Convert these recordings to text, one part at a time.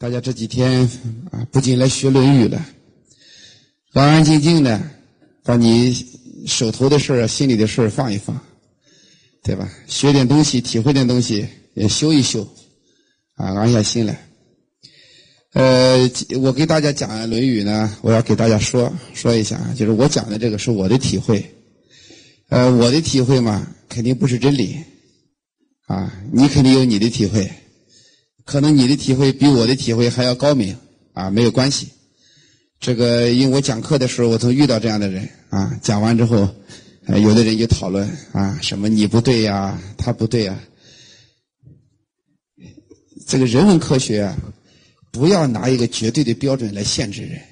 大家这几天啊，不仅来学《论语》了，安安静静的把你手头的事儿、心里的事儿放一放，对吧？学点东西，体会点东西，也修一修，啊，安下心来。呃，我给大家讲《论语》呢，我要给大家说说一下，就是我讲的这个是我的体会。呃，我的体会嘛，肯定不是真理，啊，你肯定有你的体会。可能你的体会比我的体会还要高明啊，没有关系。这个因为我讲课的时候，我曾遇到这样的人啊，讲完之后，有的人就讨论啊，什么你不对呀，他不对呀。这个人文科学啊，不要拿一个绝对的标准来限制人。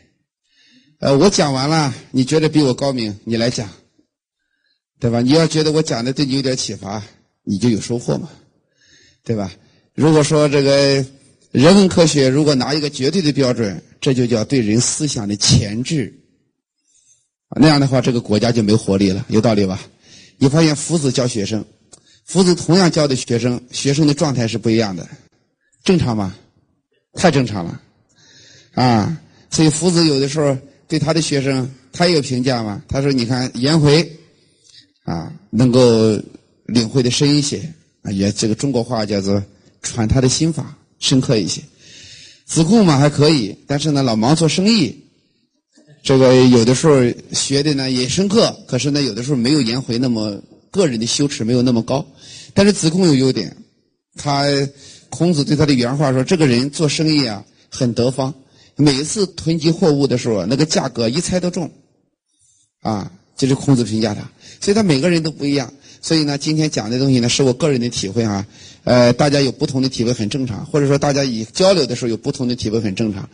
呃，我讲完了，你觉得比我高明，你来讲，对吧？你要觉得我讲的对你有点启发，你就有收获嘛，对吧？如果说这个人文科学如果拿一个绝对的标准，这就叫对人思想的钳制。那样的话，这个国家就没活力了，有道理吧？你发现夫子教学生，夫子同样教的学生，学生的状态是不一样的，正常吗？太正常了，啊！所以夫子有的时候对他的学生，他也有评价嘛。他说：“你看颜回，啊，能够领会的深一些，啊，也这个中国话叫做。”传他的心法深刻一些，子贡嘛还可以，但是呢老忙做生意，这个有的时候学的呢也深刻，可是呢有的时候没有颜回那么个人的羞耻没有那么高，但是子贡有优点，他孔子对他的原话说：这个人做生意啊很得方，每一次囤积货物的时候那个价格一猜都中，啊，这是孔子评价他，所以他每个人都不一样，所以呢今天讲的东西呢是我个人的体会啊。呃，大家有不同的体会很正常，或者说大家以交流的时候有不同的体会很正常，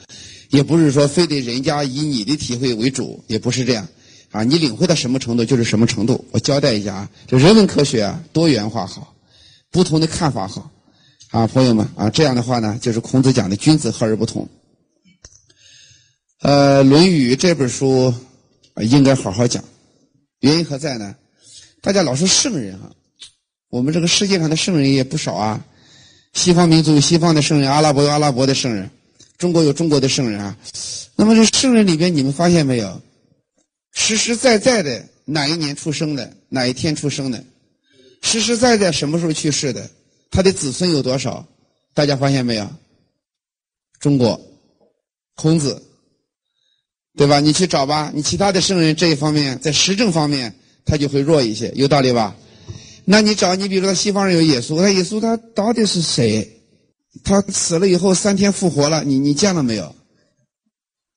也不是说非得人家以你的体会为主，也不是这样，啊，你领会到什么程度就是什么程度。我交代一下啊，这人文科学啊，多元化好，不同的看法好，啊，朋友们啊，这样的话呢，就是孔子讲的君子和而不同。呃，《论语》这本书应该好好讲，原因何在呢？大家老说圣人哈。我们这个世界上的圣人也不少啊，西方民族有西方的圣人，阿拉伯有阿拉伯的圣人，中国有中国的圣人啊。那么这圣人里边，你们发现没有？实实在在的哪一年出生的，哪一天出生的，实实在在什么时候去世的，他的子孙有多少？大家发现没有？中国，孔子，对吧？你去找吧，你其他的圣人这一方面在实证方面他就会弱一些，有道理吧？那你找你，比如说西方人有耶稣，那耶稣他到底是谁？他死了以后三天复活了，你你见了没有？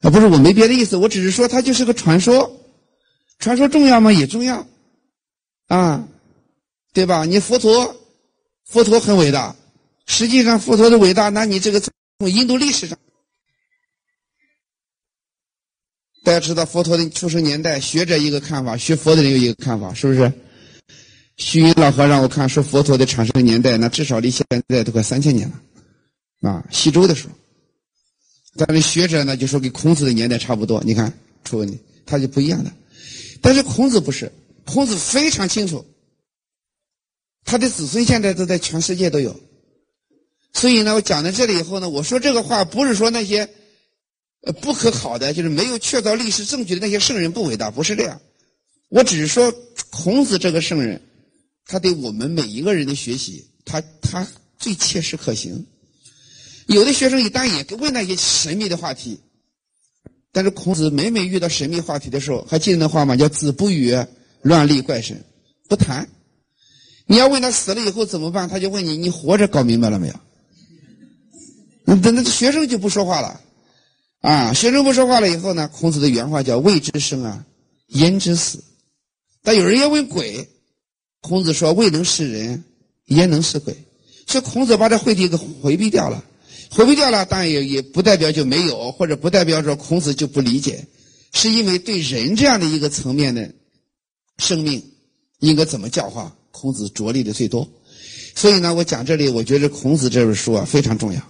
啊，不是，我没别的意思，我只是说他就是个传说。传说重要吗？也重要，啊，对吧？你佛陀，佛陀很伟大，实际上佛陀的伟大，那你这个从印度历史上，大家知道佛陀的出生年代，学者一个看法，学佛的人有一个看法，是不是？虚云老和尚，我看说佛陀的产生年代，那至少离现在都快三千年了，啊，西周的时候。但是学者呢就说跟孔子的年代差不多，你看出问题，他就不一样的。但是孔子不是，孔子非常清楚，他的子孙现在都在全世界都有。所以呢，我讲到这里以后呢，我说这个话不是说那些呃不可考的，就是没有确凿历史证据的那些圣人不伟大，不是这样。我只是说孔子这个圣人。他对我们每一个人的学习，他他最切实可行。有的学生一旦也问那些神秘的话题，但是孔子每每遇到神秘话题的时候，还记得那话吗？叫“子不语，乱立怪神”，不谈。你要问他死了以后怎么办，他就问你：你活着搞明白了没有？那那学生就不说话了，啊，学生不说话了以后呢？孔子的原话叫“未知生啊，焉知死”。但有人要问鬼。孔子说：“未能是人，焉能是鬼？”所以孔子把这会题给回避掉了，回避掉了，当然也也不代表就没有，或者不代表说孔子就不理解，是因为对人这样的一个层面的生命应该怎么教化，孔子着力的最多。所以呢，我讲这里，我觉得孔子这本书啊非常重要，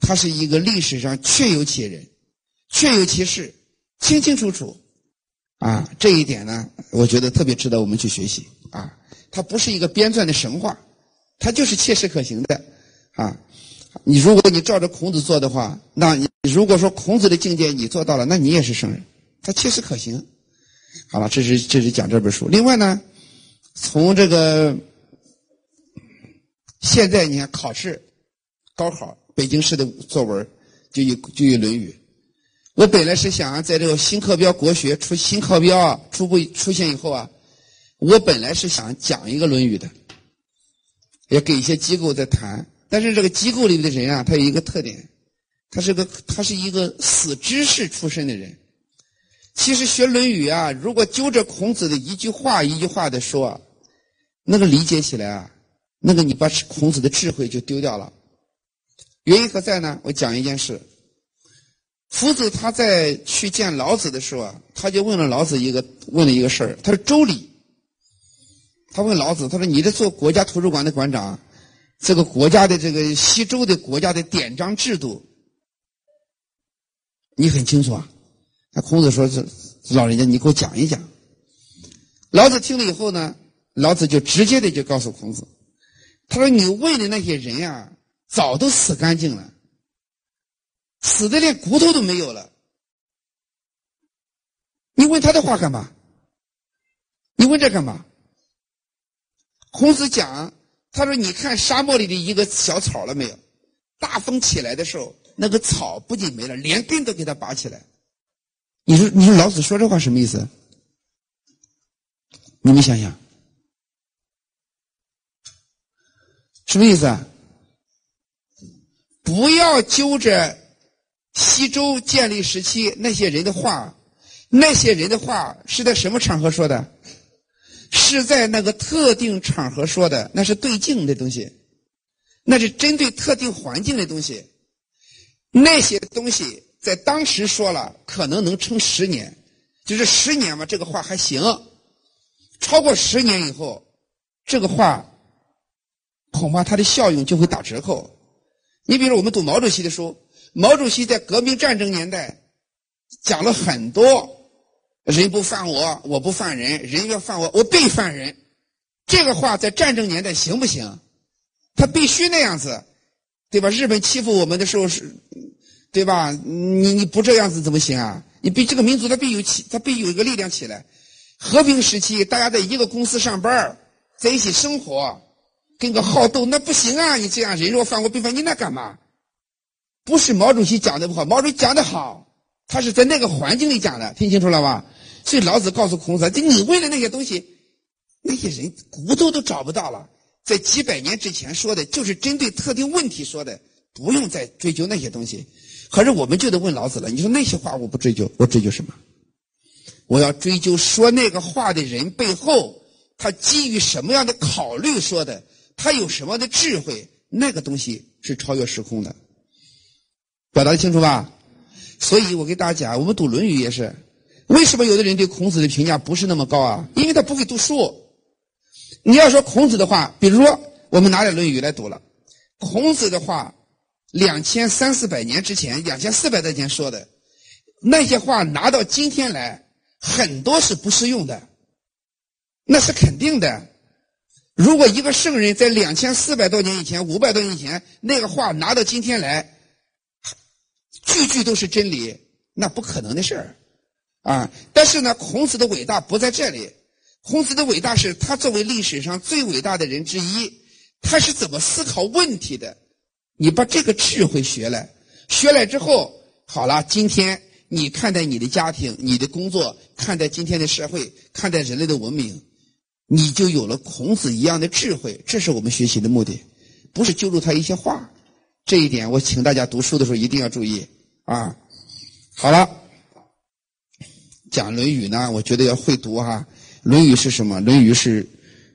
它是一个历史上确有其人，确有其事，清清楚楚啊，这一点呢，我觉得特别值得我们去学习啊。它不是一个编撰的神话，它就是切实可行的，啊，你如果你照着孔子做的话，那你如果说孔子的境界你做到了，那你也是圣人，它切实可行。好了，这是这是讲这本书。另外呢，从这个现在你看考试，高考北京市的作文就有就有《论语》。我本来是想在这个新课标国学出新课标啊初步出现以后啊，我本来是想讲一个《论语》的，也给一些机构在谈。但是这个机构里的人啊，他有一个特点，他是个他是一个死知识出身的人。其实学《论语》啊，如果揪着孔子的一句话一句话的说，那个理解起来啊，那个你把孔子的智慧就丢掉了。原因何在呢？我讲一件事。夫子他在去见老子的时候啊，他就问了老子一个问了一个事儿。他说：“周礼。”他问老子：“他说你这做国家图书馆的馆长，这个国家的这个西周的国家的典章制度，你很清楚啊？”那孔子说：“是老人家，你给我讲一讲。”老子听了以后呢，老子就直接的就告诉孔子：“他说你问的那些人呀，早都死干净了。”死的连骨头都没有了，你问他的话干嘛？你问这干嘛？孔子讲，他说：“你看沙漠里的一个小草了没有？大风起来的时候，那个草不仅没了，连根都给它拔起来。你说，你说老子说这话什么意思？你们想想，什么意思啊？不要揪着。”西周建立时期那些人的话，那些人的话是在什么场合说的？是在那个特定场合说的，那是对镜的东西，那是针对特定环境的东西。那些东西在当时说了，可能能撑十年，就是十年嘛，这个话还行。超过十年以后，这个话恐怕它的效用就会打折扣。你比如我们读毛主席的书。毛主席在革命战争年代讲了很多“人不犯我，我不犯人；人要犯我，我必犯人”。这个话在战争年代行不行？他必须那样子，对吧？日本欺负我们的时候是，对吧？你你不这样子怎么行啊？你必这个民族他必有起，他必有一个力量起来。和平时期，大家在一个公司上班，在一起生活，跟个好斗，那不行啊！你这样人若犯我，必犯你，那干嘛？不是毛主席讲的不好，毛主席讲的好，他是在那个环境里讲的，听清楚了吧？所以老子告诉孔子：，就你为了那些东西，那些人骨头都找不到了，在几百年之前说的，就是针对特定问题说的，不用再追究那些东西。可是我们就得问老子了，你说那些话我不追究，我追究什么？我要追究说那个话的人背后，他基于什么样的考虑说的，他有什么样的智慧？那个东西是超越时空的。表达的清楚吧？所以我给大家讲，我们读《论语》也是，为什么有的人对孔子的评价不是那么高啊？因为他不会读书。你要说孔子的话，比如说我们拿点《论语》来读了，孔子的话，两千三四百年之前，两千四百多年说的那些话，拿到今天来，很多是不适用的，那是肯定的。如果一个圣人在两千四百多年以前、五百多年以前那个话拿到今天来，句句都是真理，那不可能的事儿，啊！但是呢，孔子的伟大不在这里。孔子的伟大是他作为历史上最伟大的人之一，他是怎么思考问题的？你把这个智慧学来，学来之后，好了，今天你看待你的家庭、你的工作，看待今天的社会，看待人类的文明，你就有了孔子一样的智慧。这是我们学习的目的，不是揪住他一些话。这一点，我请大家读书的时候一定要注意。啊，好了，讲《论语》呢，我觉得要会读哈。《论语》是什么？《论语》是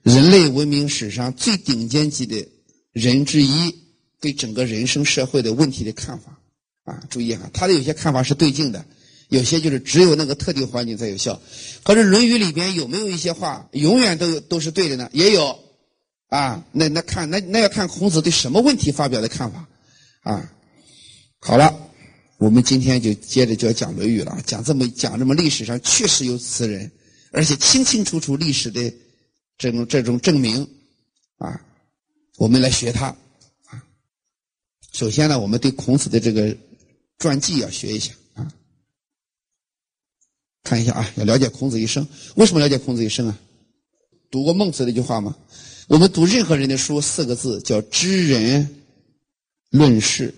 人类文明史上最顶尖级的人之一对整个人生社会的问题的看法。啊，注意哈，他的有些看法是对劲的，有些就是只有那个特定环境才有效。可是《论语》里边有没有一些话永远都都是对的呢？也有。啊，那那看那那要看孔子对什么问题发表的看法。啊，好了。我们今天就接着就要讲《论语》了，讲这么讲这么历史上确实有此人，而且清清楚楚历史的这种这种证明，啊，我们来学他，啊，首先呢，我们对孔子的这个传记要学一下啊，看一下啊，要了解孔子一生。为什么了解孔子一生啊？读过孟子的一句话吗？我们读任何人的书，四个字叫知人论事。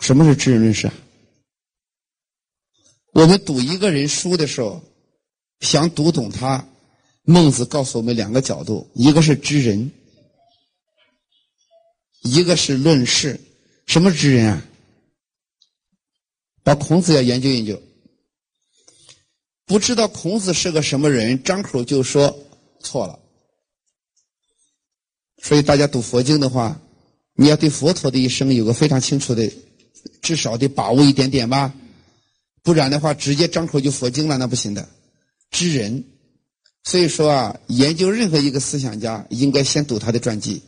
什么是知人论事啊？我们读一个人书的时候，想读懂他，孟子告诉我们两个角度：一个是知人，一个是论事。什么知人啊？把孔子要研究研究。不知道孔子是个什么人，张口就说错了。所以大家读佛经的话，你要对佛陀的一生有个非常清楚的，至少得把握一点点吧。不然的话，直接张口就佛经了，那不行的。知人，所以说啊，研究任何一个思想家，应该先读他的传记，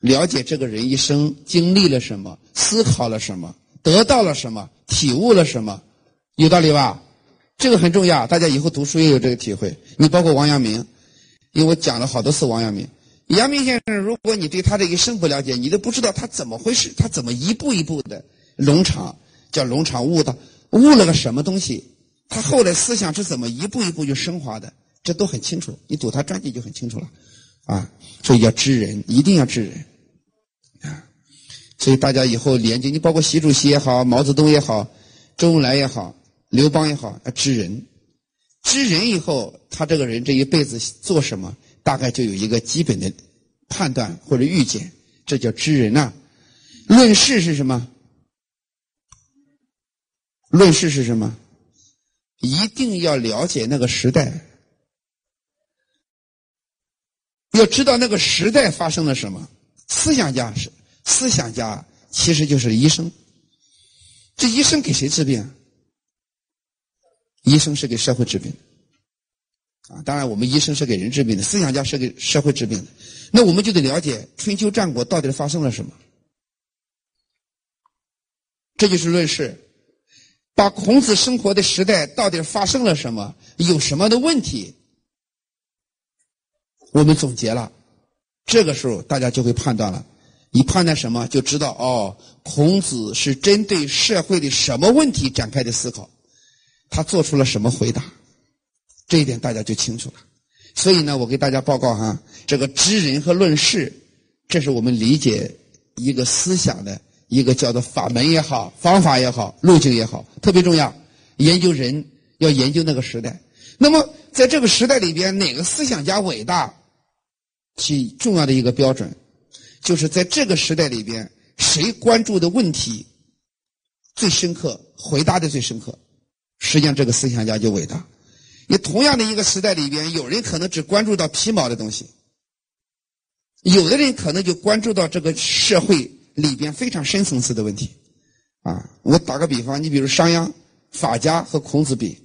了解这个人一生经历了什么，思考了什么，得到了什么，体悟了什么，有道理吧？这个很重要，大家以后读书也有这个体会。你包括王阳明，因为我讲了好多次王阳明。阳明先生，如果你对他的一生不了解，你都不知道他怎么回事，他怎么一步一步的农场叫农场悟道。悟了个什么东西？他后来思想是怎么一步一步就升华的？这都很清楚。你读他传记就很清楚了，啊，所以要知人，一定要知人，啊，所以大家以后研究，你包括习主席也好，毛泽东也好，周恩来也好，刘邦也好，要知人，知人以后，他这个人这一辈子做什么，大概就有一个基本的判断或者预见，这叫知人呐。论事是什么？论事是什么？一定要了解那个时代，要知道那个时代发生了什么。思想家是思想家，其实就是医生。这医生给谁治病？医生是给社会治病啊！当然，我们医生是给人治病的，思想家是给社会治病的。那我们就得了解春秋战国到底发生了什么，这就是论事。把孔子生活的时代到底发生了什么，有什么的问题，我们总结了，这个时候大家就会判断了。你判断什么，就知道哦，孔子是针对社会的什么问题展开的思考，他做出了什么回答，这一点大家就清楚了。所以呢，我给大家报告哈，这个知人和论事，这是我们理解一个思想的。一个叫做法门也好，方法也好，路径也好，特别重要。研究人要研究那个时代。那么在这个时代里边，哪个思想家伟大？其重要的一个标准，就是在这个时代里边，谁关注的问题最深刻，回答的最深刻，实际上这个思想家就伟大。你同样的一个时代里边，有人可能只关注到皮毛的东西，有的人可能就关注到这个社会。里边非常深层次的问题，啊，我打个比方，你比如商鞅、法家和孔子比，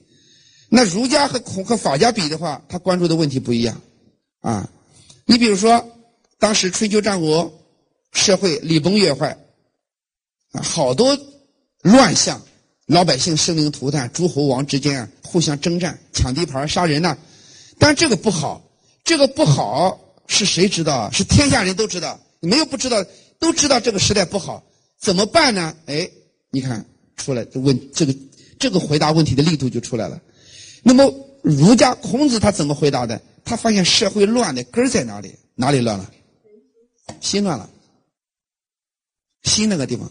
那儒家和孔和法家比的话，他关注的问题不一样，啊，你比如说，当时春秋战国社会礼崩乐坏，啊，好多乱象，老百姓生灵涂炭，诸侯王之间啊互相征战、抢地盘、杀人呐，但这个不好，这个不好是谁知道啊？是天下人都知道，没有不知道。都知道这个时代不好，怎么办呢？哎，你看出来问这个这个回答问题的力度就出来了。那么儒家孔子他怎么回答的？他发现社会乱的根在哪里？哪里乱了？心乱了，心那个地方。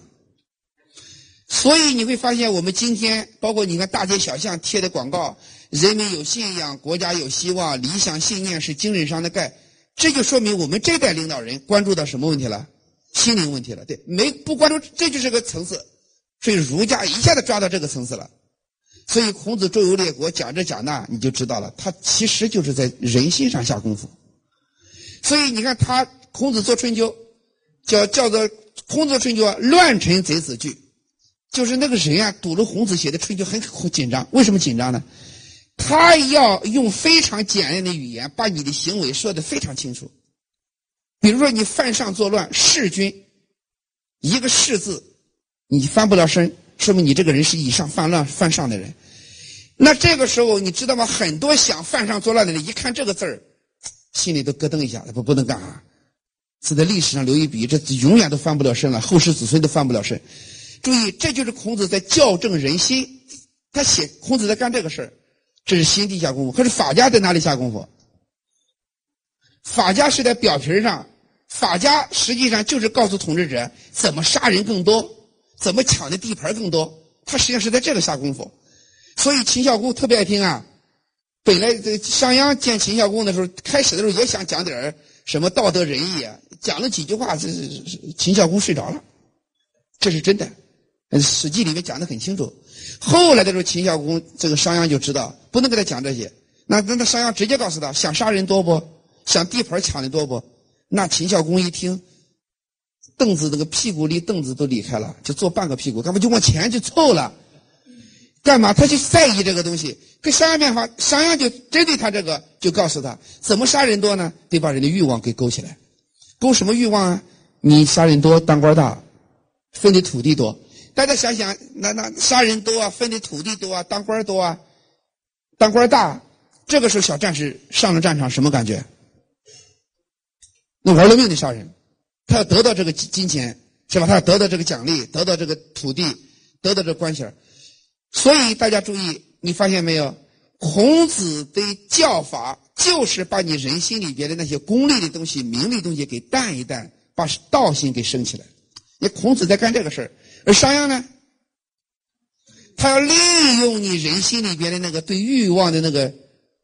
所以你会发现，我们今天包括你看大街小巷贴的广告：“人民有信仰，国家有希望，理想信念是精神上的钙。”这就说明我们这代领导人关注到什么问题了？心灵问题了，对，没不关注，这就是个层次，所以儒家一下子抓到这个层次了，所以孔子周游列国讲这讲那，你就知道了，他其实就是在人心上下功夫。所以你看他孔子做春秋，叫叫做孔子春秋啊，乱臣贼子惧，就是那个人啊，读了孔子写的春秋很紧张，为什么紧张呢？他要用非常简练的语言把你的行为说得非常清楚。比如说，你犯上作乱，弑君，一个“弑”字，你翻不了身，说明你这个人是以上犯乱犯上的人。那这个时候，你知道吗？很多想犯上作乱的人，一看这个字儿，心里都咯噔一下，不不能干啊？是在历史上留一笔，这永远都翻不了身了，后世子孙都翻不了身。注意，这就是孔子在校正人心。他写孔子在干这个事儿，这是心地下功夫。可是法家在哪里下功夫？法家是在表皮上，法家实际上就是告诉统治者怎么杀人更多，怎么抢的地盘更多。他实际上是在这个下功夫。所以秦孝公特别爱听啊。本来这商鞅见秦孝公的时候，开始的时候也想讲点什么道德仁义啊，讲了几句话，这秦孝公睡着了，这是真的。《史记》里面讲的很清楚。后来的时候，秦孝公这个商鞅就知道不能跟他讲这些。那那那商鞅直接告诉他：想杀人多不？想地盘抢的多不？那秦孝公一听，凳子那个屁股离凳子都离开了，就坐半个屁股，干嘛就往前就凑了？干嘛？他就在意这个东西。跟商鞅变法，商鞅就针对他这个，就告诉他：怎么杀人多呢？得把人的欲望给勾起来。勾什么欲望啊？你杀人多，当官大，分的土地多。大家想想，那那杀人多啊，分的土地多啊，当官多啊，当官大，这个时候小战士上了战场什么感觉？那玩了命的杀人，他要得到这个金钱是吧？他要得到这个奖励，得到这个土地，得到这关系所以大家注意，你发现没有？孔子的教法就是把你人心里边的那些功利的东西、名利东西给淡一淡，把道心给升起来。你孔子在干这个事儿。而商鞅呢，他要利用你人心里边的那个对欲望的那个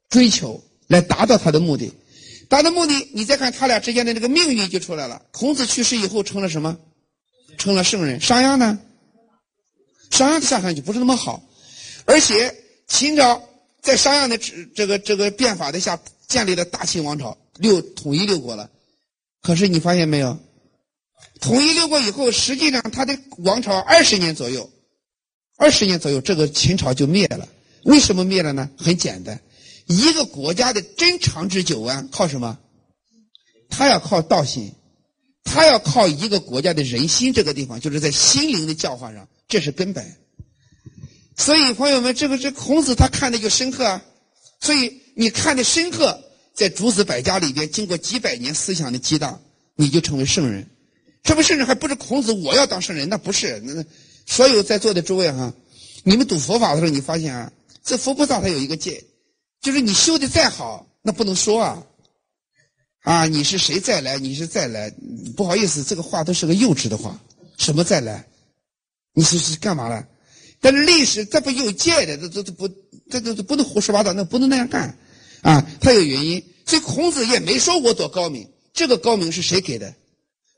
追求，来达到他的目的。达到目的，你再看他俩之间的这个命运就出来了。孔子去世以后成了什么？成了圣人。商鞅呢？商鞅的下场就不是那么好。而且秦朝在商鞅的这个这个变法的下建立了大秦王朝，六统一六国了。可是你发现没有？统一六国以后，实际上他的王朝二十年左右，二十年左右，这个秦朝就灭了。为什么灭了呢？很简单，一个国家的真长治久安靠什么？他要靠道心，他要靠一个国家的人心。这个地方就是在心灵的教化上，这是根本。所以朋友们，这个这孔子他看的就深刻啊。所以你看的深刻，在诸子百家里边，经过几百年思想的激荡，你就成为圣人。这不甚至还不是孔子，我要当圣人，那不是。那那所有在座的诸位哈，你们读佛法的时候，你发现啊，这佛菩萨他有一个戒，就是你修的再好，那不能说啊。啊，你是谁再来？你是再来？不好意思，这个话都是个幼稚的话。什么再来？你是是干嘛了？但是历史这不有戒的，这这这不，这这这不能胡说八道，那不能那样干。啊，他有原因，所以孔子也没说我多高明。这个高明是谁给的？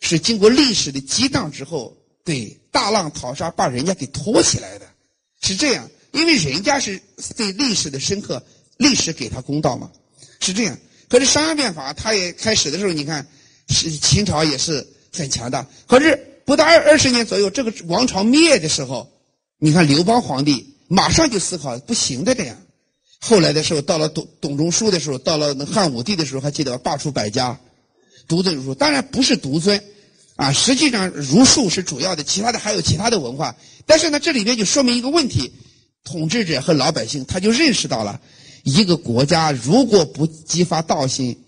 是经过历史的激荡之后，对大浪淘沙把人家给托起来的，是这样。因为人家是对历史的深刻，历史给他公道嘛，是这样。可是商鞅变法，他也开始的时候，你看，是秦朝也是很强大。可是不到二二十年左右，这个王朝灭的时候，你看刘邦皇帝马上就思考不行的这样。后来的时候，到了董董仲舒的时候，到了汉武帝的时候，还记得罢黜百家，独尊儒术。当然不是独尊。啊，实际上儒术是主要的，其他的还有其他的文化。但是呢，这里面就说明一个问题：统治者和老百姓他就认识到了，一个国家如果不激发道心，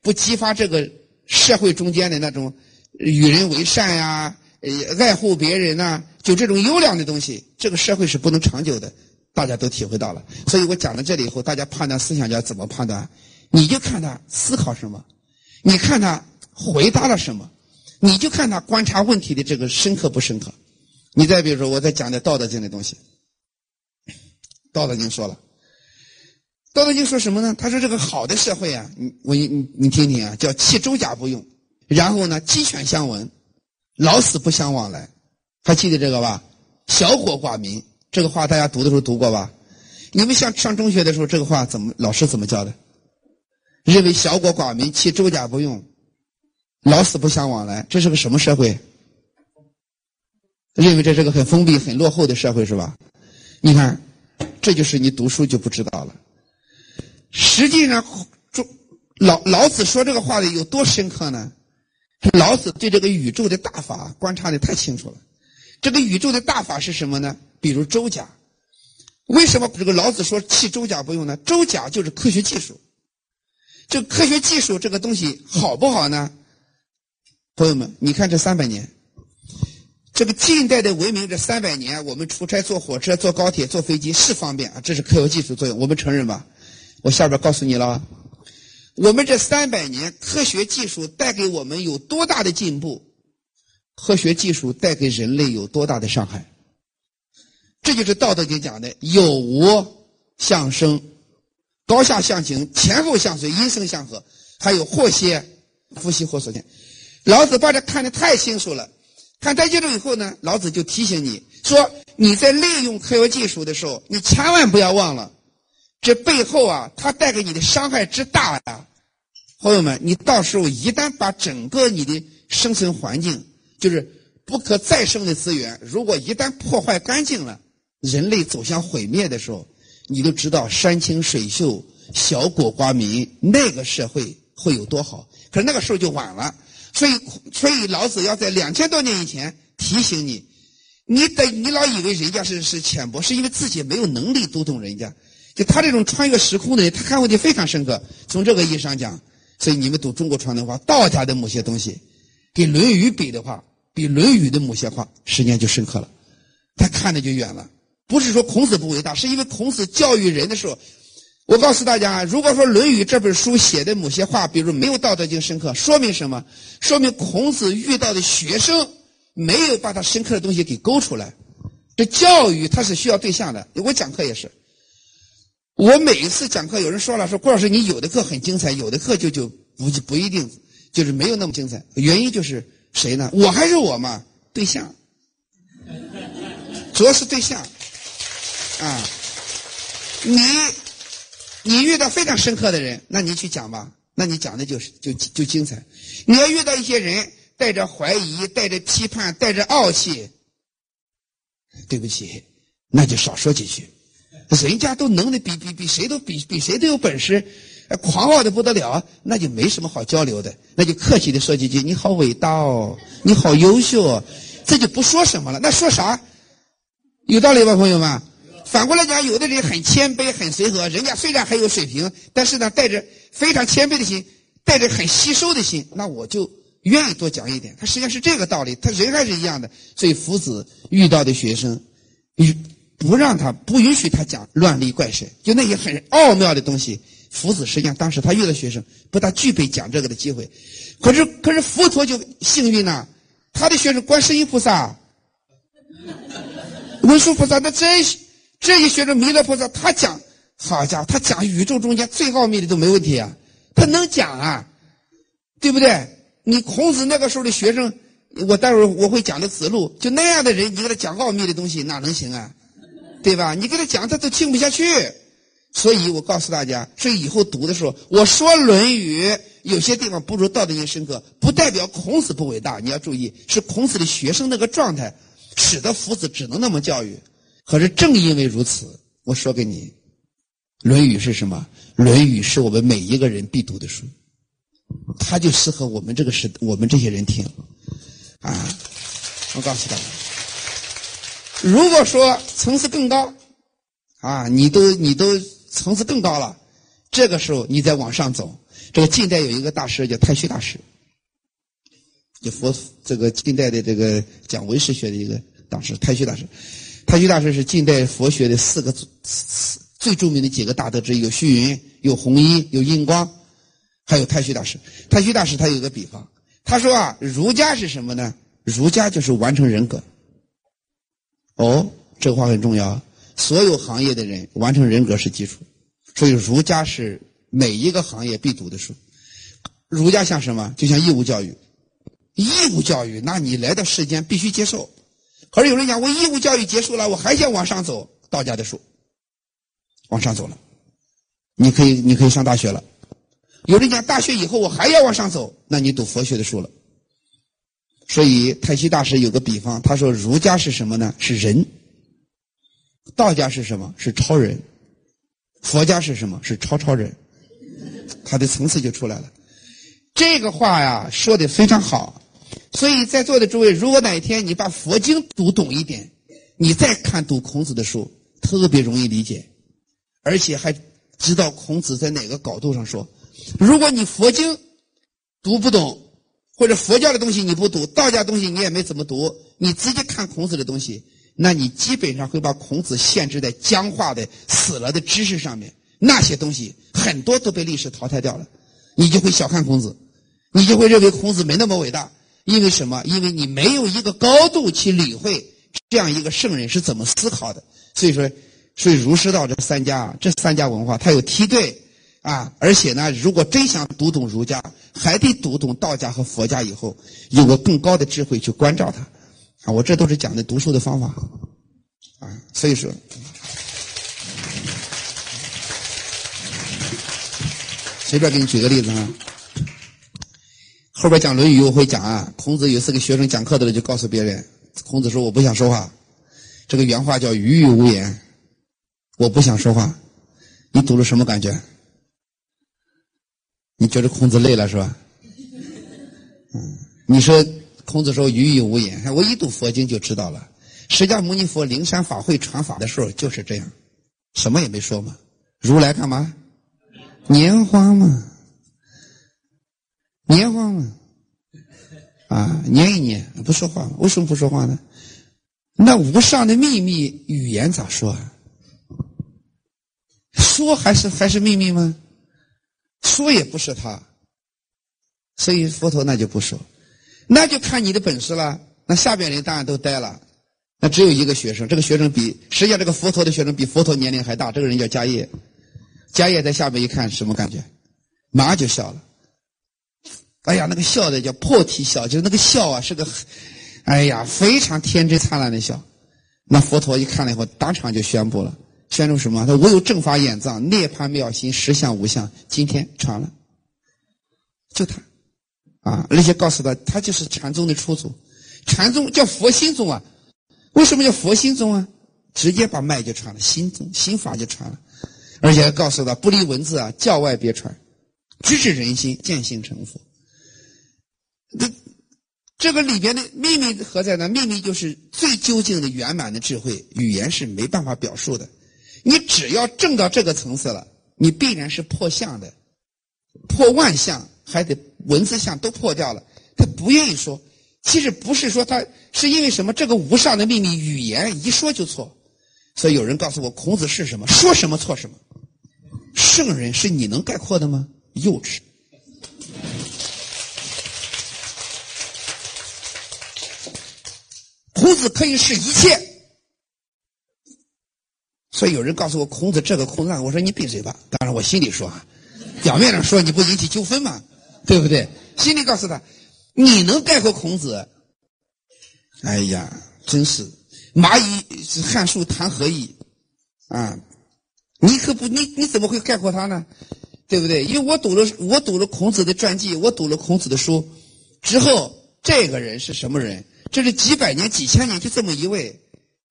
不激发这个社会中间的那种与人为善呀、呃爱护别人呐，就这种优良的东西，这个社会是不能长久的。大家都体会到了。所以我讲到这里以后，大家判断思想家怎么判断？你就看他思考什么，你看他回答了什么。你就看他观察问题的这个深刻不深刻。你再比如说，我在讲的《道德经》的东西，《道德经》说了，《道德经》说什么呢？他说这个好的社会啊，你我你你听听啊，叫弃周甲不用，然后呢鸡犬相闻，老死不相往来，还记得这个吧？小国寡民，这个话大家读的时候读过吧？你们像上中学的时候，这个话怎么老师怎么教的？认为小国寡民，弃周甲不用。老死不相往来，这是个什么社会？认为这是个很封闭、很落后的社会是吧？你看，这就是你读书就不知道了。实际上，中老老子说这个话的有多深刻呢？老子对这个宇宙的大法观察的太清楚了。这个宇宙的大法是什么呢？比如周甲。为什么这个老子说弃周甲不用呢？周甲就是科学技术。这科学技术这个东西好不好呢？朋友们，你看这三百年，这个近代的文明这三百年，我们出差坐火车、坐高铁、坐飞机是方便啊，这是科学技术作用，我们承认吧？我下边告诉你了，我们这三百年科学技术带给我们有多大的进步？科学技术带给人类有多大的伤害？这就是《道德经》讲的“有无相生，高下相形，前后相随，音声相和”，还有“祸兮福兮祸所见”。老子把这看得太清楚了。看太清楚以后呢，老子就提醒你说：你在利用科学技术的时候，你千万不要忘了。这背后啊，它带给你的伤害之大呀，朋友们，你到时候一旦把整个你的生存环境，就是不可再生的资源，如果一旦破坏干净了，人类走向毁灭的时候，你都知道山清水秀、小国寡民那个社会会有多好。可是那个时候就晚了，所以，所以老子要在两千多年以前提醒你，你得你老以为人家是是浅薄，是因为自己没有能力读懂人家。就他这种穿越时空的人，他看问题非常深刻。从这个意义上讲，所以你们读中国传统文化，道家的某些东西，跟《论语》比的话，比《论语》的某些话，时间就深刻了。他看的就远了。不是说孔子不伟大，是因为孔子教育人的时候，我告诉大家，如果说《论语》这本书写的某些话，比如没有《道德经》深刻，说明什么？说明孔子遇到的学生没有把他深刻的东西给勾出来。这教育它是需要对象的。我讲课也是。我每一次讲课，有人说了说郭老师，你有的课很精彩，有的课就就不不一定，就是没有那么精彩。原因就是谁呢？我还是我嘛？对象，主要是对象啊。你你遇到非常深刻的人，那你去讲吧，那你讲的就是就就精彩。你要遇到一些人带着怀疑、带着批判、带着傲气，对不起，那就少说几句。人家都能的比比比谁都比比谁都有本事，狂傲的不得了，那就没什么好交流的，那就客气的说几句：“你好伟大哦，你好优秀。”这就不说什么了，那说啥？有道理吧，朋友们？反过来讲，有的人很谦卑、很随和，人家虽然很有水平，但是呢，带着非常谦卑的心，带着很吸收的心，那我就愿意多讲一点。他实际上是这个道理，他人还是一样的。所以，夫子遇到的学生，遇。不让他，不允许他讲乱立怪神，就那些很奥妙的东西。夫子实际上当时他遇到学生，不大具备讲这个的机会。可是，可是佛陀就幸运呐，他的学生观世音菩萨、文殊菩萨，那真这些学生弥勒菩萨，他讲，好家伙，他讲宇宙中间最奥秘的都没问题啊，他能讲啊，对不对？你孔子那个时候的学生，我待会儿我会讲的子路，就那样的人，你给他讲奥秘的东西，哪能行啊？对吧？你给他讲，他都听不下去。所以我告诉大家，所以以后读的时候，我说《论语》有些地方不如《道德经》深刻，不代表孔子不伟大。你要注意，是孔子的学生那个状态，使得夫子只能那么教育。可是正因为如此，我说给你，《论语》是什么？《论语》是我们每一个人必读的书，它就适合我们这个时，我们这些人听。啊，我告诉大家。如果说层次更高，啊，你都你都层次更高了，这个时候你再往上走。这个近代有一个大师叫太虚大师，就佛这个近代的这个讲唯识学的一个大师太虚大师。太虚大师是近代佛学的四个最著名的几个大德之一，有虚云，有弘一，有印光，还有太虚大师。太虚大师他有个比方，他说啊，儒家是什么呢？儒家就是完成人格。哦，这话很重要。所有行业的人完成人格是基础，所以儒家是每一个行业必读的书。儒家像什么？就像义务教育。义务教育，那你来到世间必须接受。可是有人讲，我义务教育结束了，我还想往上走，道家的书，往上走了。你可以，你可以上大学了。有人讲，大学以后我还要往上走，那你读佛学的书了。所以太虚大师有个比方，他说：“儒家是什么呢？是人；道家是什么？是超人；佛家是什么？是超超人。”他的层次就出来了。这个话呀，说的非常好。所以在座的诸位，如果哪一天你把佛经读懂一点，你再看读孔子的书，特别容易理解，而且还知道孔子在哪个角度上说。如果你佛经读不懂，或者佛教的东西你不读，道家东西你也没怎么读，你直接看孔子的东西，那你基本上会把孔子限制在僵化的、死了的知识上面。那些东西很多都被历史淘汰掉了，你就会小看孔子，你就会认为孔子没那么伟大。因为什么？因为你没有一个高度去理会这样一个圣人是怎么思考的。所以说，所以儒释道这三家，这三家文化它有梯队啊。而且呢，如果真想读懂儒家，还得读懂道家和佛家，以后有个更高的智慧去关照它。啊，我这都是讲的读书的方法啊。所以说。随便给你举个例子啊，后边讲《论语》我会讲啊。孔子有次给学生讲课的时候，就告诉别人，孔子说：“我不想说话。”这个原话叫“语语无言”，我不想说话。你读了什么感觉？你觉得孔子累了是吧？嗯，你说孔子说“语语无言”，我一读佛经就知道了。释迦牟尼佛灵山法会传法的时候就是这样，什么也没说嘛。如来干嘛？年花嘛，年华嘛，啊，念一念不说话，为什么不说话呢？那无上的秘密语言咋说啊？说还是还是秘密吗？说也不是他，所以佛陀那就不说，那就看你的本事了。那下边人当然都呆了，那只有一个学生，这个学生比实际上这个佛陀的学生比佛陀年龄还大，这个人叫迦叶。迦叶在下面一看，什么感觉？马上就笑了。哎呀，那个笑的叫破涕笑，就是那个笑啊，是个，哎呀，非常天真灿烂的笑。那佛陀一看了以后，当场就宣布了，宣布什么？他我有正法眼藏，涅槃妙心，实相无相，今天传了。就他，啊，而且告诉他，他就是禅宗的初祖。禅宗叫佛心宗啊，为什么叫佛心宗啊？直接把脉就传了，心宗心法就传了。而且还告诉他不离文字啊，教外别传，直指人心，见性成佛。那这个里边的秘密何在呢？秘密就是最究竟的圆满的智慧，语言是没办法表述的。你只要证到这个层次了，你必然是破相的，破万相，还得文字相都破掉了。他不愿意说，其实不是说他是因为什么？这个无上的秘密，语言一说就错。所以有人告诉我，孔子是什么？说什么错什么。圣人是你能概括的吗？幼稚。孔子可以是一切。所以有人告诉我，孔子这个孔子那个，我说你闭嘴吧。当然我心里说啊，表面上说你不引起纠纷嘛，对不对？心里告诉他，你能概括孔子？哎呀，真是。蚂蚁汉树谈何易啊？你可不，你你怎么会概括他呢？对不对？因为我读了，我读了孔子的传记，我读了孔子的书之后，这个人是什么人？这是几百年、几千年就这么一位，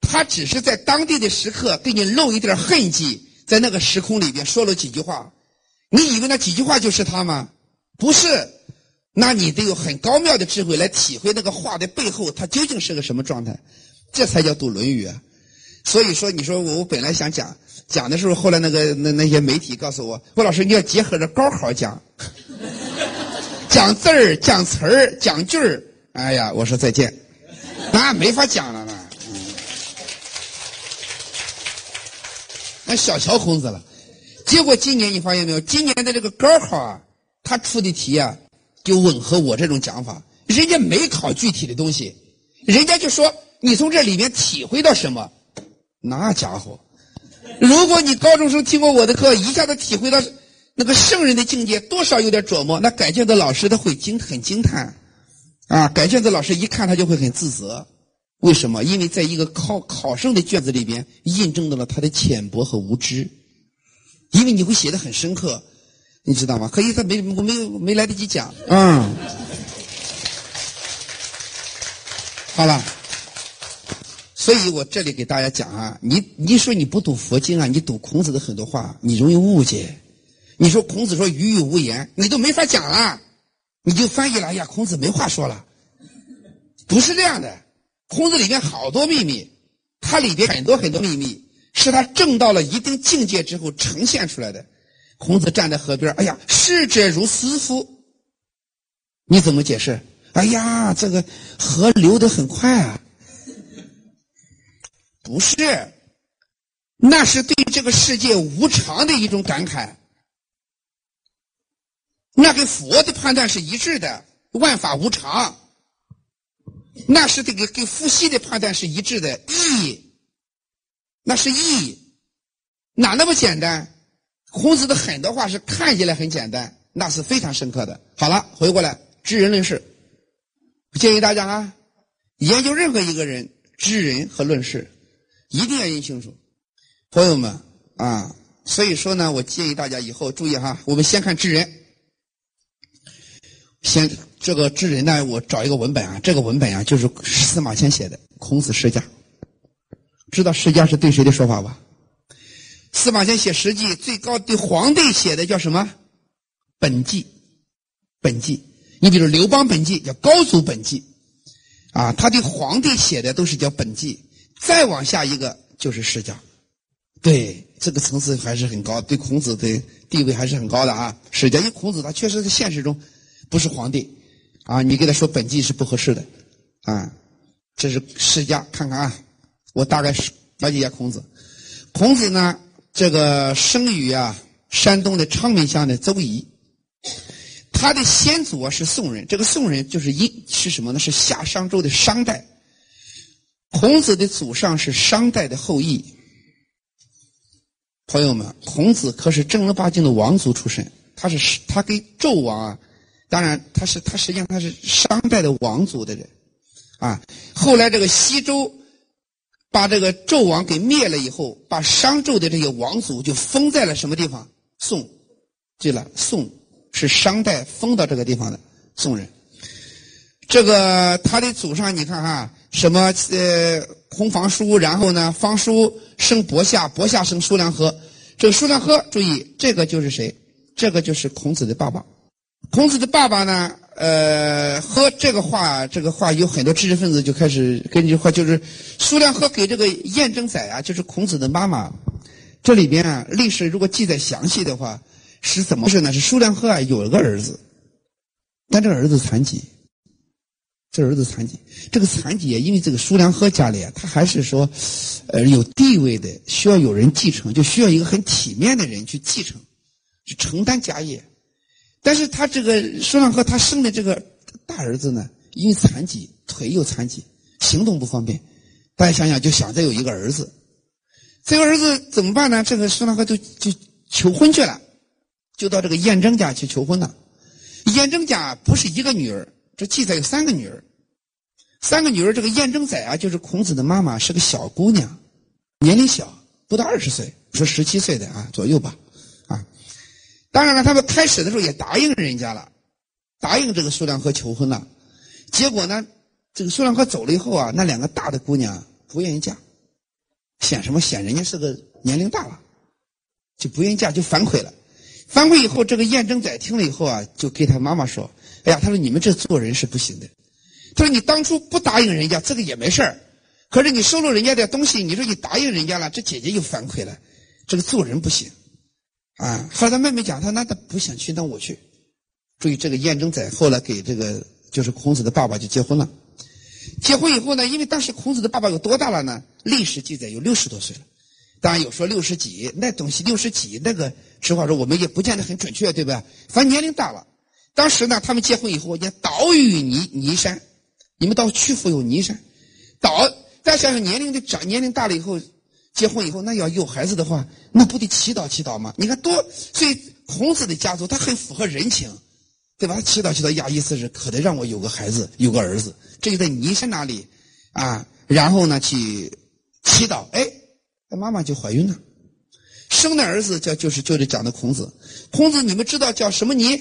他只是在当地的时刻给你露一点痕迹，在那个时空里边说了几句话，你以为那几句话就是他吗？不是，那你得有很高妙的智慧来体会那个话的背后，他究竟是个什么状态。这才叫读《论语》啊！所以说，你说我我本来想讲讲的时候，后来那个那那些媒体告诉我，郭老师你要结合着高考讲，讲字儿、讲词儿、讲句儿。哎呀，我说再见，那没法讲了那。那小瞧孔子了。结果今年你发现没有？今年的这个高考啊，他出的题啊，就吻合我这种讲法。人家没考具体的东西，人家就说。你从这里面体会到什么？那家伙，如果你高中生听过我的课，一下子体会到那个圣人的境界，多少有点琢磨。那改卷的老师他会惊很惊叹，啊，改卷子老师一看他就会很自责。为什么？因为在一个考考生的卷子里边，印证到了他的浅薄和无知。因为你会写的很深刻，你知道吗？可以，他没我没有没来得及讲，嗯，好了。所以我这里给大家讲啊，你你说你不读佛经啊，你读孔子的很多话，你容易误解。你说孔子说语语无言，你都没法讲了，你就翻译了，哎呀，孔子没话说了，不是这样的。孔子里面好多秘密，他里边很多很多秘密是他证到了一定境界之后呈现出来的。孔子站在河边，哎呀，逝者如斯夫，你怎么解释？哎呀，这个河流得很快啊！不是，那是对这个世界无常的一种感慨。那跟佛的判断是一致的，万法无常。那是这个跟伏羲的判断是一致的，义，那是义，哪那么简单？孔子的很多话是看起来很简单，那是非常深刻的。好了，回过来知人论事，建议大家啊，研究任何一个人知人和论事，一定要认清楚，朋友们啊。所以说呢，我建议大家以后注意哈，我们先看知人，先。这个知人呢，我找一个文本啊，这个文本啊就是司马迁写的《孔子世家》，知道世家是对谁的说法吧？司马迁写《史记》，最高对皇帝写的叫什么？本纪，本纪。你比如刘邦本纪叫高祖本纪，啊，他对皇帝写的都是叫本纪。再往下一个就是世家，对这个层次还是很高，对孔子的地位还是很高的啊。世家，因为孔子他确实在现实中不是皇帝。啊，你给他说本纪是不合适的，啊，这是世家，看看啊，我大概是了解一下孔子。孔子呢，这个生于啊山东的昌明乡的邹邑，他的先祖啊是宋人，这个宋人就是殷是什么呢？是夏商周的商代。孔子的祖上是商代的后裔。朋友们，孔子可是正儿八经的王族出身，他是他跟纣王啊。当然，他是他实际上他是商代的王族的人，啊，后来这个西周把这个纣王给灭了以后，把商纣的这些王族就封在了什么地方？宋，对了，宋是商代封到这个地方的宋人。这个他的祖上你看哈，什么呃，孔房叔，然后呢，方叔生伯夏，伯夏生叔良和，这个叔良和，注意，这个就是谁？这个就是孔子的爸爸。孔子的爸爸呢？呃，和这个话，这个话有很多知识分子就开始根据话，就是苏良和给这个晏征仔啊，就是孔子的妈妈。这里边啊，历史如果记载详细的话，是怎么回事呢？是苏良和啊有一个儿子，但这个儿子残疾，这儿子残疾，这个残疾啊，因为这个苏良和家里啊，他还是说，呃，有地位的，需要有人继承，就需要一个很体面的人去继承，去承担家业。但是他这个舒让和他生的这个大儿子呢，因为残疾，腿又残疾，行动不方便。大家想想，就想再有一个儿子，这个儿子怎么办呢？这个舒让和就就求婚去了，就到这个晏征家去求婚了。晏征家不是一个女儿，这记载有三个女儿，三个女儿。这个晏征仔啊，就是孔子的妈妈，是个小姑娘，年龄小，不到二十岁，说十七岁的啊左右吧。当然了，他们开始的时候也答应人家了，答应这个苏良和求婚了。结果呢，这个苏良和走了以后啊，那两个大的姑娘不愿意嫁，显什么显？人家是个年龄大了，就不愿意嫁，就反悔了。反悔以后，这个燕征仔听了以后啊，就给他妈妈说：“哎呀，他说你们这做人是不行的。他说你当初不答应人家，这个也没事儿。可是你收了人家的东西，你说你答应人家了，这姐姐又反悔了，这个做人不行。”啊，后来他妹妹讲，他那他不想去，那我去。注意这个晏征仔后来给这个就是孔子的爸爸就结婚了。结婚以后呢，因为当时孔子的爸爸有多大了呢？历史记载有六十多岁了。当然有说六十几，那东西六十几那个，实话说我们也不见得很准确，对吧？反正年龄大了。当时呢，他们结婚以后，要岛屿泥泥山，你们到曲阜有泥山，岛。大家想想，年龄的长，年龄大了以后。结婚以后，那要有孩子的话，那不得祈祷祈祷吗？你看多，所以孔子的家族他很符合人情，对吧？祈祷祈祷呀，意思是可得让我有个孩子，有个儿子。这就在尼山那里啊，然后呢去祈祷，哎，他妈妈就怀孕了，生的儿子叫就是就是讲的孔子。孔子你们知道叫什么尼？